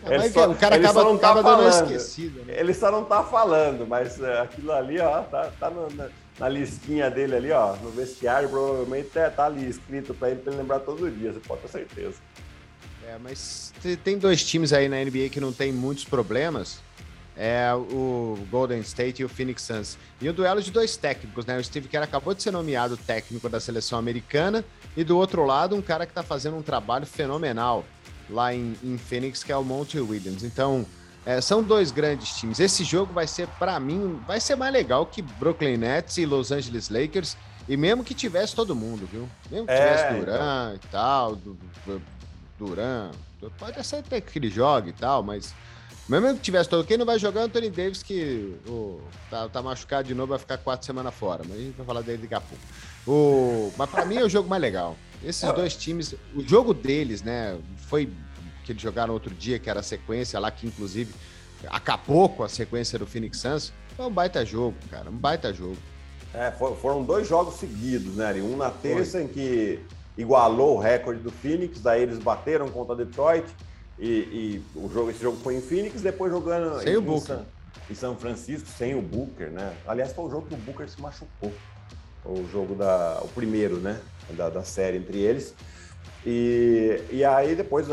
É, só, o cara acaba, não tá acaba dando esquecido. Né? Ele só não tá falando, mas uh, aquilo ali, ó, tá, tá no, na, na, listinha dele ali, ó, no vestiário, provavelmente é, tá ali escrito para ele, pra ele lembrar todo dia, você pode ter certeza. É, mas tem dois times aí na NBA que não tem muitos problemas. É o Golden State e o Phoenix Suns. E o duelo de dois técnicos, né? O Steve Kerr acabou de ser nomeado técnico da seleção americana. E do outro lado, um cara que está fazendo um trabalho fenomenal lá em, em Phoenix, que é o Monty Williams. Então, é, são dois grandes times. Esse jogo vai ser, para mim, vai ser mais legal que Brooklyn Nets e Los Angeles Lakers. E mesmo que tivesse todo mundo, viu? Mesmo que tivesse é, Duran então... e tal, do, do, Duran. Pode ser até que ele jogue e tal, mas mesmo que tivesse todo, quem não vai jogar é o Anthony Davis, que oh, tá, tá, machucado de novo, vai ficar quatro semanas fora. Mas a gente vai falar dele daqui a pouco. O, mas para mim é o jogo mais legal. Esses dois times, o jogo deles, né? Foi que eles jogaram outro dia, que era a sequência lá, que inclusive acabou com a sequência do Phoenix Suns. Foi um baita jogo, cara. Um baita jogo. É, foram dois jogos seguidos, né? Um na terça, Foi. em que igualou o recorde do Phoenix, daí eles bateram contra Detroit e, e, o jogo, esse jogo foi em Phoenix, depois jogando sem em, o Booker. em São Francisco sem o Booker, né? Aliás, foi o jogo que o Booker se machucou. O jogo da. o primeiro, né? Da, da série entre eles. E, e aí depois,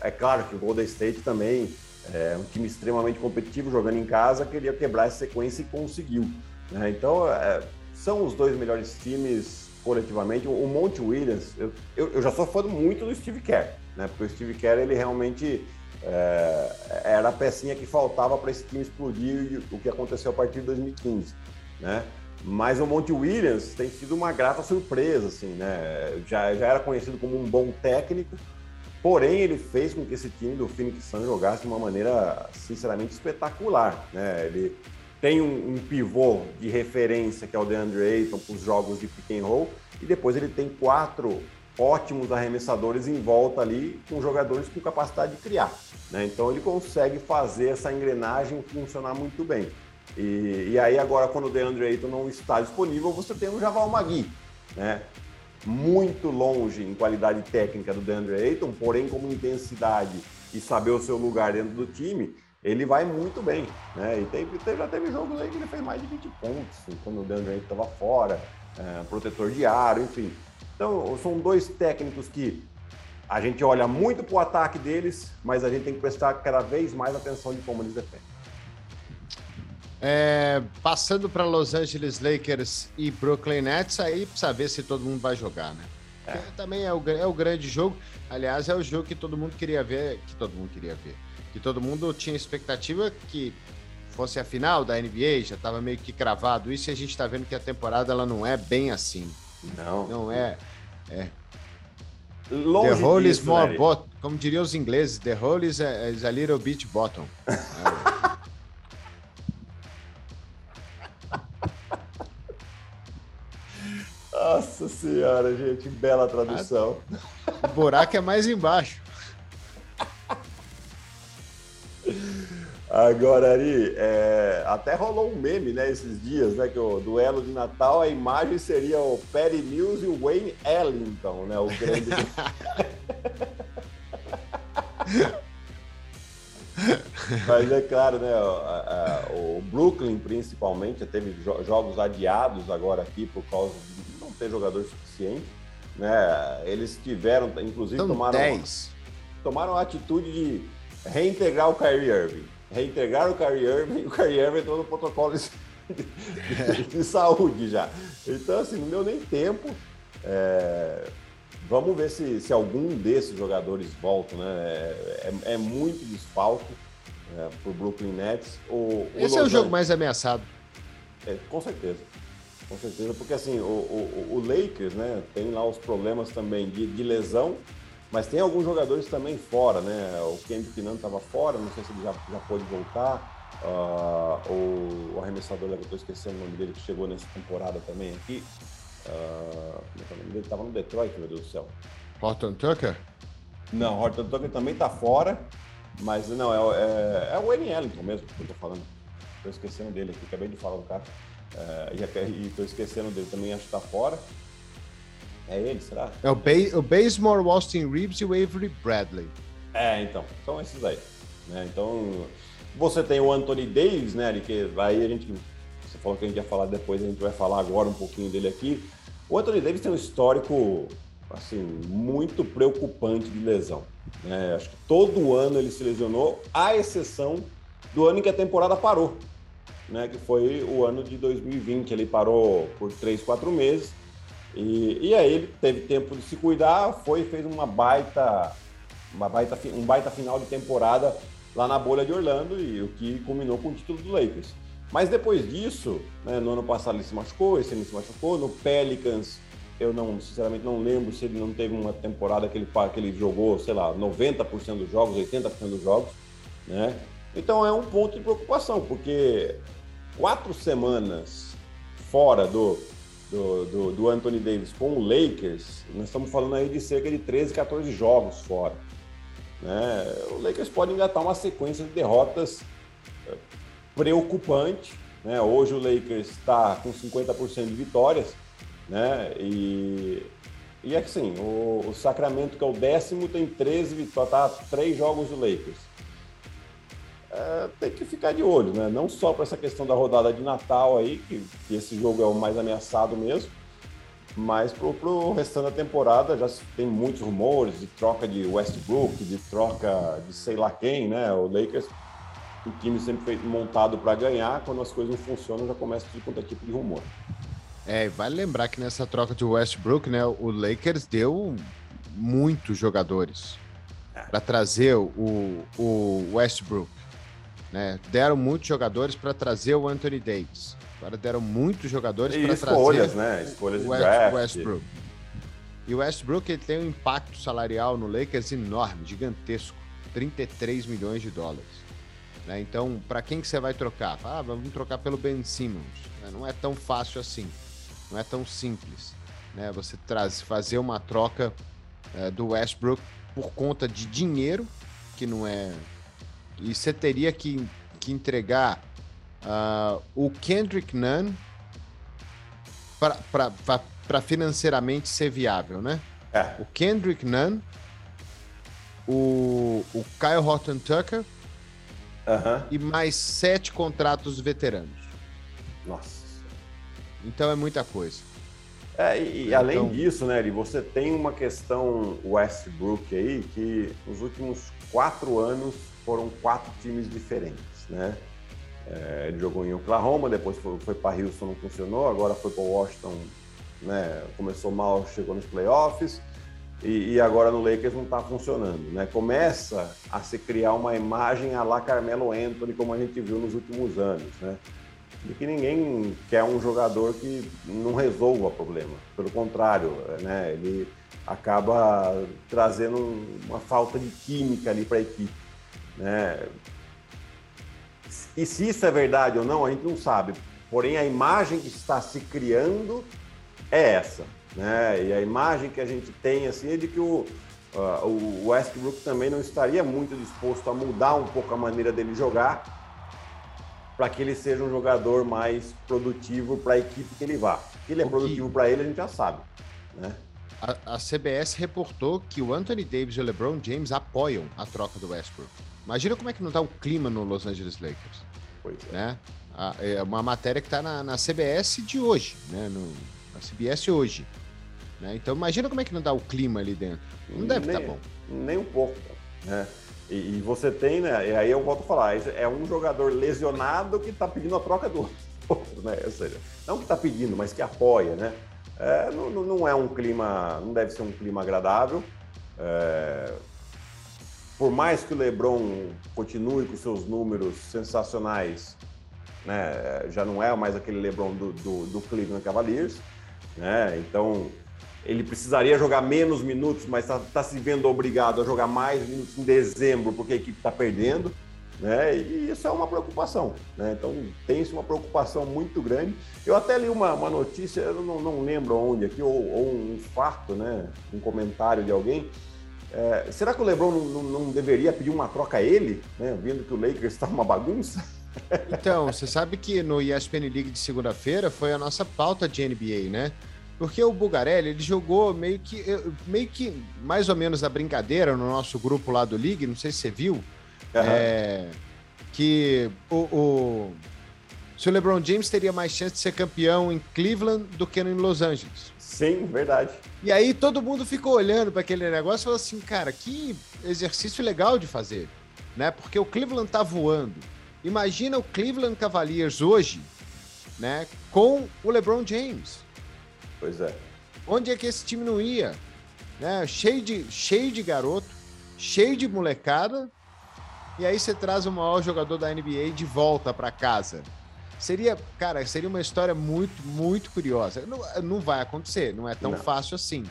é claro que o Golden State também é um time extremamente competitivo, jogando em casa, queria quebrar essa sequência e conseguiu. Né? Então, é, são os dois melhores times coletivamente. O Monte Williams, eu, eu, eu, já sou fã muito do Steve Kerr, né? porque o Steve Kerr ele realmente é, era a pecinha que faltava para esse time explodir o que aconteceu a partir de 2015. Né? Mas o Monte Williams tem sido uma grata surpresa, assim, né? Já, já era conhecido como um bom técnico, porém ele fez com que esse time do Phoenix Suns jogasse de uma maneira, sinceramente, espetacular, né? Ele tem um, um pivô de referência, que é o DeAndre Ayton, para os jogos de pick and roll, e depois ele tem quatro ótimos arremessadores em volta ali, com jogadores com capacidade de criar. Né? Então ele consegue fazer essa engrenagem funcionar muito bem. E, e aí agora, quando o DeAndre Ayton não está disponível, você tem o Javal Magui, né? Muito longe em qualidade técnica do DeAndre Ayton, porém como intensidade e saber o seu lugar dentro do time, ele vai muito bem, né? E teve, teve, já teve jogos aí que ele fez mais de 20 pontos, assim, quando o DeAndre estava fora, é, protetor de aro, enfim. Então, são dois técnicos que a gente olha muito para o ataque deles, mas a gente tem que prestar cada vez mais atenção de como eles defendem. É, passando para Los Angeles Lakers e Brooklyn Nets, aí precisa ver se todo mundo vai jogar, né? É. Também é o, é o grande jogo. Aliás, é o jogo que todo mundo queria ver, que todo mundo queria ver. Que todo mundo tinha expectativa que fosse a final da NBA, já estava meio que cravado isso, e a gente está vendo que a temporada ela não é bem assim. Não. Não é. é. Longe the hole disso, is more bottom. Como diriam os ingleses, the hole is a, is a little bit bottom. [LAUGHS] Nossa senhora, gente, bela tradução. O buraco é mais embaixo. Agora, Ari, é, até rolou um meme, né, esses dias, né, que o duelo de Natal, a imagem seria o Perry Mills e o Wayne Ellington, né, o grande... [LAUGHS] Mas é claro, né, a, a, o Brooklyn, principalmente, teve jogos adiados agora aqui por causa de não ter jogador suficiente, né, eles tiveram, inclusive, São tomaram... 10. Tomaram a atitude de reintegrar o Kyrie Irving reintegraram o Kyrie Irving e o Kyrie Irving entrou no protocolo de, de, de, saúde já. Então, assim, não deu nem tempo. É... Vamos ver se, se algum desses jogadores voltam, né? É, é, é muito desfalque é, para o Brooklyn Nets. O, Esse é o jogo mais ameaçado. É, com certeza. Com certeza, porque assim, o, o, o Lakers, né, tem lá os problemas também de, de lesão mas tem alguns jogadores também fora, né? O Kendrick Pinano estava fora, não sei se ele já, já pôde voltar. Uh, o, o arremessador, eu estou esquecendo o nome dele, que chegou nessa temporada também aqui. Uh, como é o nome dele? Estava no Detroit, meu Deus do céu. Horton Tucker? Não, Horton Tucker também está fora, mas não, é, é, é o Wayne Ellington mesmo que eu estou falando. Estou esquecendo dele aqui, acabei de falar do cara. Uh, e estou esquecendo dele também, acho que está fora. É ele, será? É o, ba o Basemore, o Austin Reeves e o Avery Bradley. É, então, são esses aí. Né? Então, você tem o Anthony Davis, né, que aí a gente, você falou que a gente ia falar depois, a gente vai falar agora um pouquinho dele aqui. O Anthony Davis tem um histórico, assim, muito preocupante de lesão. Né? Acho que todo ano ele se lesionou, à exceção do ano em que a temporada parou, né, que foi o ano de 2020. Ele parou por três, quatro meses e, e aí ele teve tempo de se cuidar, foi e fez uma baita, uma baita, um baita final de temporada lá na bolha de Orlando, e o que culminou com o título do Lakers. Mas depois disso, né, no ano passado ele se machucou, esse ano se machucou, no Pelicans eu não, sinceramente não lembro se ele não teve uma temporada que ele, que ele jogou, sei lá, 90% dos jogos, 80% dos jogos, né? Então é um ponto de preocupação, porque quatro semanas fora do, do, do, do, Anthony Davis com o Lakers, nós estamos falando aí de cerca de 13, 14 jogos fora. Né? O Lakers pode engatar uma sequência de derrotas eh, preocupante. Né? Hoje o Lakers está com 50% de vitórias. Né? E, e é que sim, o, o Sacramento, que é o décimo, tem 13 vitórias, tá? Três jogos do Lakers. É, tem que ficar de olho, né? Não só para essa questão da rodada de Natal aí, que, que esse jogo é o mais ameaçado mesmo, mas pro, pro restante da temporada já tem muitos rumores de troca de Westbrook, de troca de sei lá quem, né? O Lakers, o time sempre foi montado para ganhar, quando as coisas não funcionam já começa tudo quanto é tipo de rumor. É, vale lembrar que nessa troca de Westbrook, né, o Lakers deu muitos jogadores é. para trazer o, o Westbrook. Né? Deram muitos jogadores para trazer o Anthony Davis. Agora deram muitos jogadores para trazer escolhas, né? Escolhas de West, draft. Westbrook. E o Westbrook ele tem um impacto salarial no Lakers enorme, gigantesco, 33 milhões de dólares. Né? Então, para quem que você vai trocar? Ah, vamos trocar pelo Ben Simmons. Né? Não é tão fácil assim, não é tão simples. Né? Você traz, fazer uma troca é, do Westbrook por conta de dinheiro, que não é. E você teria que, que entregar uh, o Kendrick Nunn para financeiramente ser viável, né? É. O Kendrick Nunn, o, o Kyle Horton Tucker e mais sete contratos veteranos. Nossa. Então é muita coisa. É, e, então... além disso, né, Eli, você tem uma questão Westbrook aí que nos últimos quatro anos foram quatro times diferentes, né? É, ele jogou em Oklahoma, depois foi, foi para Houston, não funcionou, agora foi para Washington, né? Começou mal, chegou nos playoffs e, e agora no Lakers não está funcionando, né? Começa a se criar uma imagem a lá Carmelo Anthony, como a gente viu nos últimos anos, né? De que ninguém quer um jogador que não resolva o problema. Pelo contrário, né? Ele acaba trazendo uma falta de química ali para a equipe, né? E se isso é verdade ou não, a gente não sabe. Porém, a imagem que está se criando é essa. Né? E a imagem que a gente tem assim, é de que o, uh, o Westbrook também não estaria muito disposto a mudar um pouco a maneira dele jogar para que ele seja um jogador mais produtivo para a equipe que ele vá. Que ele é produtivo para ele, a gente já sabe. Né? A, a, CBS reportou que o Anthony Davis e o LeBron James apoiam a troca do Westbrook. Imagina como é que não está o clima no Los Angeles Lakers. Pois é. Né? é uma matéria que está na, na, CBS de hoje, né? No, na CBS hoje. Né? Então imagina como é que não dá o clima ali dentro. Não deve estar tá bom. Nem um pouco. Né? E, e, você tem, né? E aí eu volto a falar, é um jogador lesionado que está pedindo a troca do outro, [LAUGHS] né? Ou seja, não que está pedindo, mas que apoia, né? É, não, não, é um clima, não deve ser um clima agradável. É, por mais que o LeBron continue com seus números sensacionais, né, já não é mais aquele LeBron do, do, do Cleveland Cavaliers, né? Então ele precisaria jogar menos minutos, mas está tá se vendo obrigado a jogar mais minutos em dezembro porque a equipe está perdendo, né? E isso é uma preocupação, né? Então tem-se uma preocupação muito grande. Eu até li uma, uma notícia, eu não, não lembro onde aqui, ou, ou, um fato, né? Um comentário de alguém é, será que o LeBron não, não, não, deveria pedir uma troca a ele, né, vendo que o Lakers está uma bagunça? [LAUGHS] Então, você sabe que no ESPN League de segunda-feira foi a nossa pauta de NBA, né? Porque o Bugarelli, ele jogou meio que, meio que mais ou menos a brincadeira no nosso grupo lá do League, não sei se você viu, uhum. é, que o, o, se o LeBron James teria mais chance de ser campeão em Cleveland do que em Los Angeles. Sim, verdade. E aí todo mundo ficou olhando para aquele negócio e falou assim, cara, que exercício legal de fazer, né? Porque o Cleveland tá voando. Imagina o Cleveland Cavaliers hoje, né, com o LeBron James. Pois é. Onde é que esse time não ia? Né? Cheio de cheio de garoto, cheio de molecada. E aí você traz o maior jogador da NBA de volta para casa. Seria, cara, seria uma história muito, muito curiosa. Não, não vai acontecer, não é tão não. fácil assim.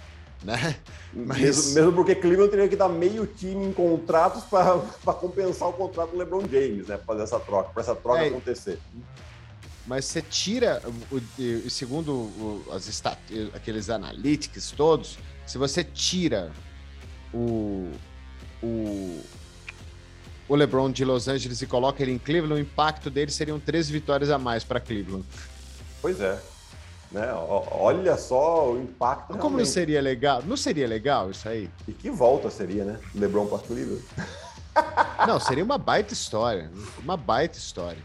Né? Mas... Mesmo, mesmo, porque Cleveland teria que dar meio time em contratos para [LAUGHS] compensar o contrato do LeBron James, né? Para fazer essa troca, para essa troca é, acontecer. Mas você tira, segundo as stat, aqueles analytics todos, se você tira o, o, o LeBron de Los Angeles e coloca ele em Cleveland, o impacto dele seriam três vitórias a mais para Cleveland. Pois é. Né? Olha só o impacto. Como realmente. não seria legal? Não seria legal isso aí? E que volta seria, né? LeBron para Cleveland. [LAUGHS] Não, seria uma baita história. Uma baita história.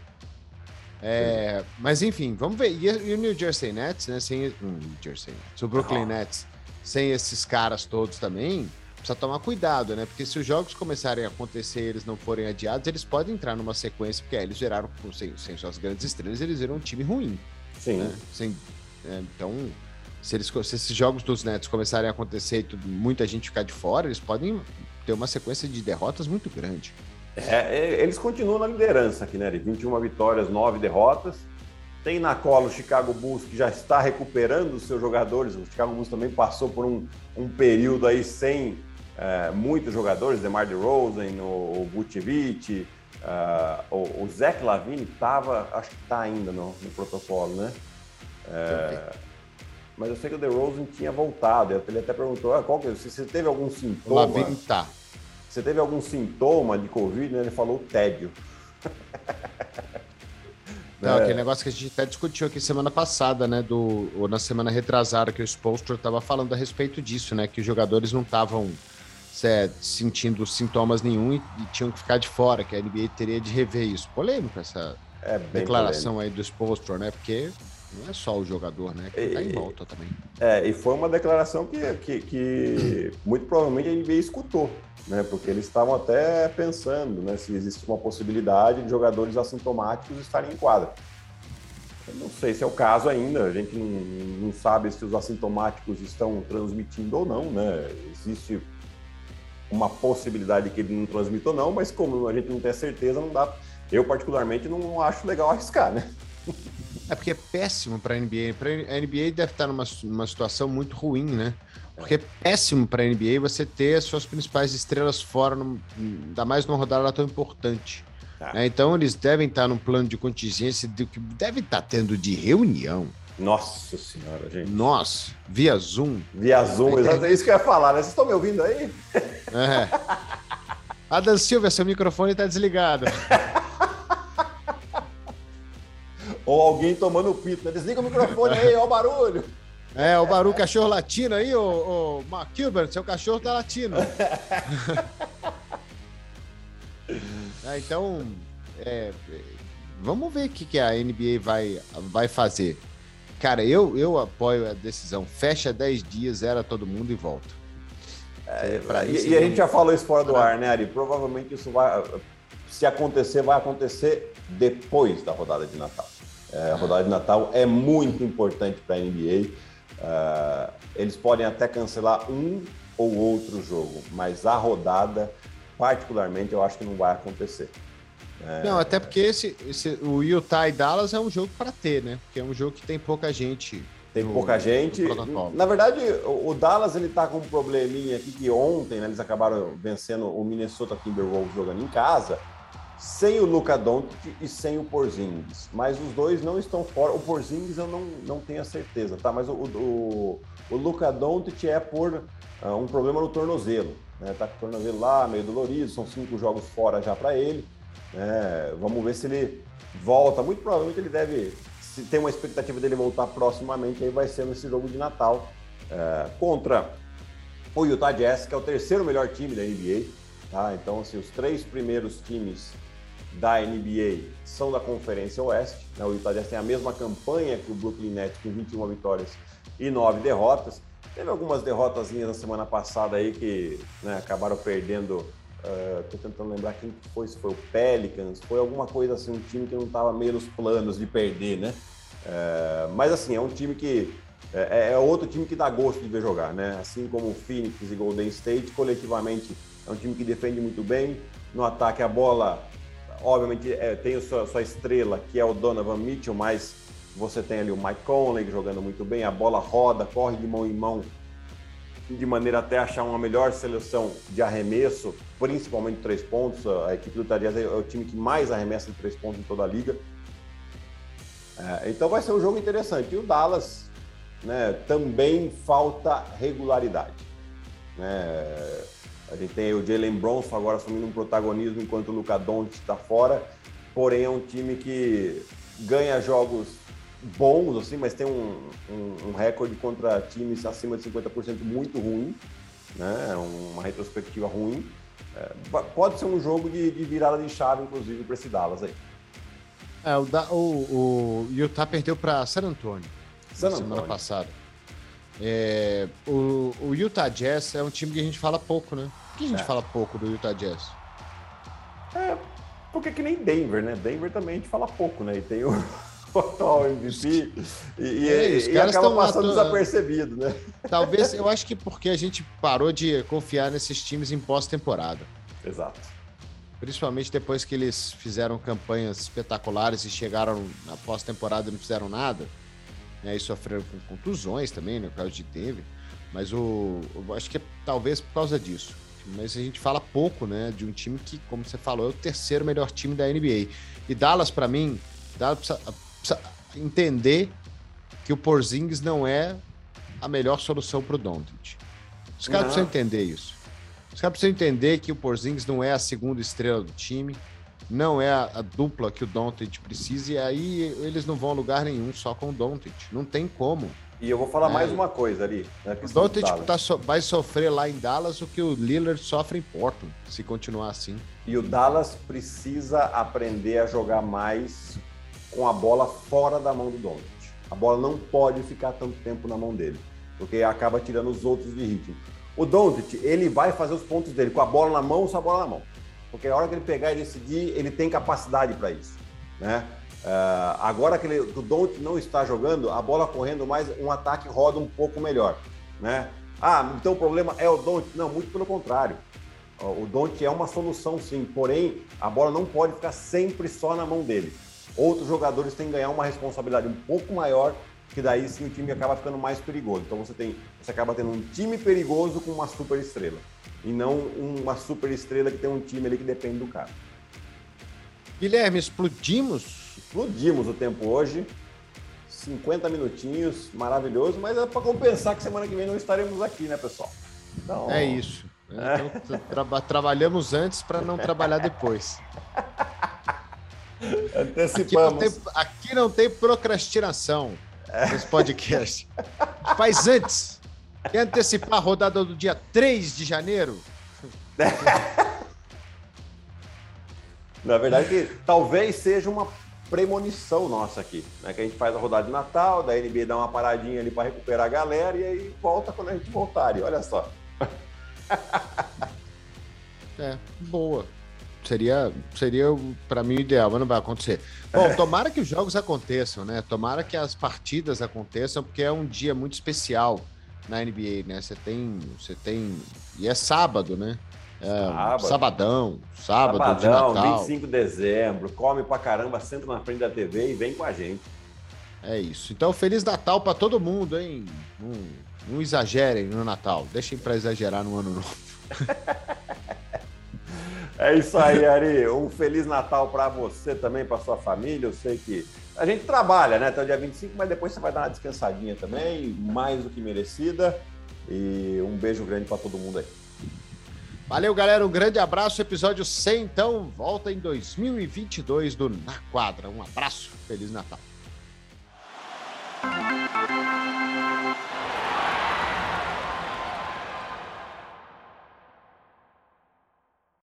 É, mas enfim, vamos ver. E, o New Jersey Nets, né? Sem hum, New Jersey Nets, o Brooklyn oh. Nets, sem esses caras todos também, precisa tomar cuidado, né? Porque se os jogos começarem a acontecer e eles não forem adiados, eles podem entrar numa sequência, porque aí eles viraram, sem, sem suas grandes estrelas, eles viram um time ruim. Sim. Né? Sem, é, então, se, eles, se esses jogos dos Nets começarem a acontecer e tudo, muita gente ficar de fora, eles podem ter uma sequência de derrotas muito grande. É, é eles continuam na liderança aqui, né? 21 vitórias, 9 derrotas. Tem na cola o Chicago Bulls, que já está recuperando os seus jogadores. O Chicago Bulls também passou por um, um período aí sem é, muitos jogadores, DeMar DeRozan, o, o Vucevic, uh, o, o Zach Lavine estava, acho que está ainda no, no, protocolo, né? É, mas eu sei que o DeRozan tinha voltado. Ele até perguntou, ah, qual que, é, se você teve algum sintoma... Lavine tá. Você teve algum sintoma de Covid? Né? Ele falou tédio. [LAUGHS] Não, é. aquele negócio que a gente até discutiu aqui semana passada, né? Do, ou na semana retrasada, que o Spolstra estava falando a respeito disso, né? Que os jogadores não estavam é, sentindo sintomas nenhum e, e, tinham que ficar de fora, que a NBA teria de rever isso. Polêmico essa é declaração polêmico. aí do Spolstra, né? Porque não é só o jogador, né? Que tá em volta também. É, e foi uma declaração que, que, que muito provavelmente a NBA escutou, né? Porque eles estavam até pensando, né? Se existe uma possibilidade de jogadores assintomáticos estarem em quadra. Eu não sei se é o caso ainda, a gente não, não sabe se os assintomáticos estão transmitindo ou não, né? Existe uma possibilidade que ele não transmita ou não, mas como a gente não tem certeza, não dá. Eu, particularmente, não acho legal arriscar, né? É porque é péssimo para a NBA. Pra, a NBA deve estar numa, numa situação muito ruim, né? Porque é péssimo para a NBA você ter as suas principais estrelas fora, no, ainda mais numa rodada tão importante. Tá. Né? Então eles devem estar num plano de contingência do que deve estar tendo de reunião. Nossa senhora, gente. Nossa, via Zoom. Via Zoom, é isso que eu ia falar, né? Vocês estão me ouvindo aí? É. Adam Silva, seu microfone está desligado. [LAUGHS] Ou alguém tomando pito, né? Desliga o microfone aí, ó o barulho. É, o barulho, cachorro latino aí, ô, ô Mark Gilbert, seu cachorro tá latino. [LAUGHS] é, então, é, vamos ver o que, que a NBA vai, vai fazer. Cara, eu, eu apoio a decisão. Fecha 10 dias, era todo mundo e volta. É, e, e, a gente já falou isso fora do ar, né, Ari? Provavelmente isso vai. Se acontecer, vai acontecer depois da rodada de Natal. É, a rodada de Natal é muito importante para a NBA. Uh, eles podem até cancelar um ou outro jogo, mas a rodada, particularmente, eu acho que não vai acontecer. É... Não, até porque esse, esse, o Utah e Dallas é um jogo para ter, né? Porque é um jogo que tem pouca gente. Tem no, pouca gente. Na verdade, o, o, Dallas ele tá com um probleminha aqui que ontem né, eles acabaram vencendo o Minnesota Timberwolves jogando em casa, sem o Luca Doncic e sem o Porzingis. Mas os dois não estão fora. O Porzingis eu não, não tenho a certeza, tá? Mas o, o, o Luca Doncic é por uh, um problema no tornozelo. Né? Tá com o tornozelo lá, meio dolorido, são cinco jogos fora já para ele. É, vamos ver se ele volta. Muito provavelmente ele deve, se tem uma expectativa dele voltar proximamente, aí vai ser nesse jogo de Natal é, contra o Utah Jazz, que é o terceiro melhor time da NBA. Tá? Então, assim, os três primeiros times da NBA são da Conferência Oeste. Né? O Utah Jazz tem a mesma campanha que o Brooklyn Nets, com 21 vitórias e 9 derrotas. Teve algumas derrotas na semana passada aí que né, acabaram perdendo Estou uh, tentando lembrar quem foi, se foi o Pelicans, foi alguma coisa assim, um time que não estava meio nos planos de perder, né? Uh, mas assim, é um time que é, é, outro time que dá gosto de ver jogar, né? Assim como o Phoenix e Golden State, coletivamente é um time que defende muito bem. No ataque, a bola, obviamente, é, tem a sua, sua, estrela, que é o Donovan Mitchell, mas você tem ali o Mike Conley jogando muito bem, a bola roda, corre de mão em mão de maneira até achar uma melhor seleção de arremesso, principalmente três pontos. A equipe do Tadias é o time que mais arremessa de três pontos em toda a liga. É, então vai ser um jogo interessante. E o Dallas né, também falta regularidade. Né? A gente tem o Jalen Bronson agora assumindo um protagonismo enquanto o Luca Doncic está fora. Porém, é um time que ganha jogos bons, assim, mas tem um, um, um recorde contra times acima de 50% muito ruim, né? Uma retrospectiva ruim. é, pode ser um jogo de, de, virada de chave, inclusive, para esse Dallas aí. É, o, o, o Utah perdeu para San Antonio San semana passada. É, o, o, Utah Jazz é um time que a gente fala pouco, né? Por que a gente é. fala pouco do Utah Jazz? É, porque é que nem Denver, né? Denver também a gente fala pouco, né? E tem o, atual MVP e, e, é, e acaba passando desapercebido, né? Talvez, [LAUGHS] eu acho que porque a gente parou de confiar nesses times em pós-temporada. Exato. Principalmente depois que eles fizeram campanhas espetaculares e chegaram na pós-temporada e não fizeram nada né, e sofreram com contusões também, no caso de Denver. Mas o, eu acho que é talvez por causa disso. Mas a gente fala pouco, né, de um time que, como você falou, é o terceiro melhor time da NBA. E Dallas, para mim, Dallas precisa, entender que o Porzingis não é a melhor solução para o Doncic. Os caras precisam entender isso. Os caras precisam entender que o Porzingis não é a segunda estrela do time não é a, a dupla que o Doncic precisa, e aí eles não vão a lugar nenhum só com o Doncic. Não tem como. E eu vou falar é. mais uma coisa ali. Né, o Doncic tá so, vai sofrer lá em Dallas o que o Lillard sofre em Portland, se continuar assim. E o Dallas precisa aprender a jogar mais com a bola fora da mão do Doncic. A bola não pode ficar tanto tempo na mão dele, porque acaba tirando os outros de ritmo. O Doncic, ele vai fazer os pontos dele com a bola na mão ou sem a bola na mão porque a hora que ele pegar e decidir, ele tem capacidade para isso. Né? Uh, agora que, ele, o Don't não está jogando, a bola correndo mais, um ataque roda um pouco melhor. Né? Ah, então o problema é o Don't? Não, muito pelo contrário. O Don't é uma solução sim, porém a bola não pode ficar sempre só na mão dele. Outros jogadores têm que ganhar uma responsabilidade um pouco maior, que daí sim o time acaba ficando mais perigoso. Então você tem, você acaba tendo um time perigoso com uma super estrela e não uma super estrela que tem um time ali que depende do cara. Guilherme, explodimos? Explodimos o tempo hoje. 50 minutinhos, maravilhoso, mas é para compensar que semana que vem não estaremos aqui, né, pessoal? Então... É isso. Então, tra trabalhamos antes para não trabalhar depois. [LAUGHS] Antecipamos. Aqui não, tem, aqui não tem procrastinação nesse podcast. Faz antes. Quer antecipar a rodada do dia 3 de janeiro? [LAUGHS] Na verdade, talvez seja uma premonição nossa aqui, né? Que a gente faz a rodada de Natal, da NBA dá uma paradinha ali para recuperar a galera e aí volta quando a gente voltar. E olha só. É, boa. Seria, seria para mim o ideal, mas não vai acontecer. Bom, tomara que os jogos aconteçam, né? Tomara que as partidas aconteçam, porque é um dia muito especial na NBA, né? Você tem, você tem e é sábado, né? É, sábado. Sabadão, sábado Sabadão, de Natal. 25 de dezembro, come pra caramba, senta na frente da TV e vem com a gente. É isso. Então, Feliz Natal para todo mundo, hein? Não, não exagerem no Natal. Deixem para exagerar no Ano Novo. [LAUGHS] É isso aí, Ari. Um Feliz Natal para você também, para sua família. Eu sei que a gente trabalha, né, até o dia 25, mas depois você vai dar uma descansadinha também, mais do que merecida. E um beijo grande para todo mundo aí. Valeu, galera. Um grande abraço. Episódio 100, então, volta em 2022 do Na Quadra. Um abraço. Feliz Natal.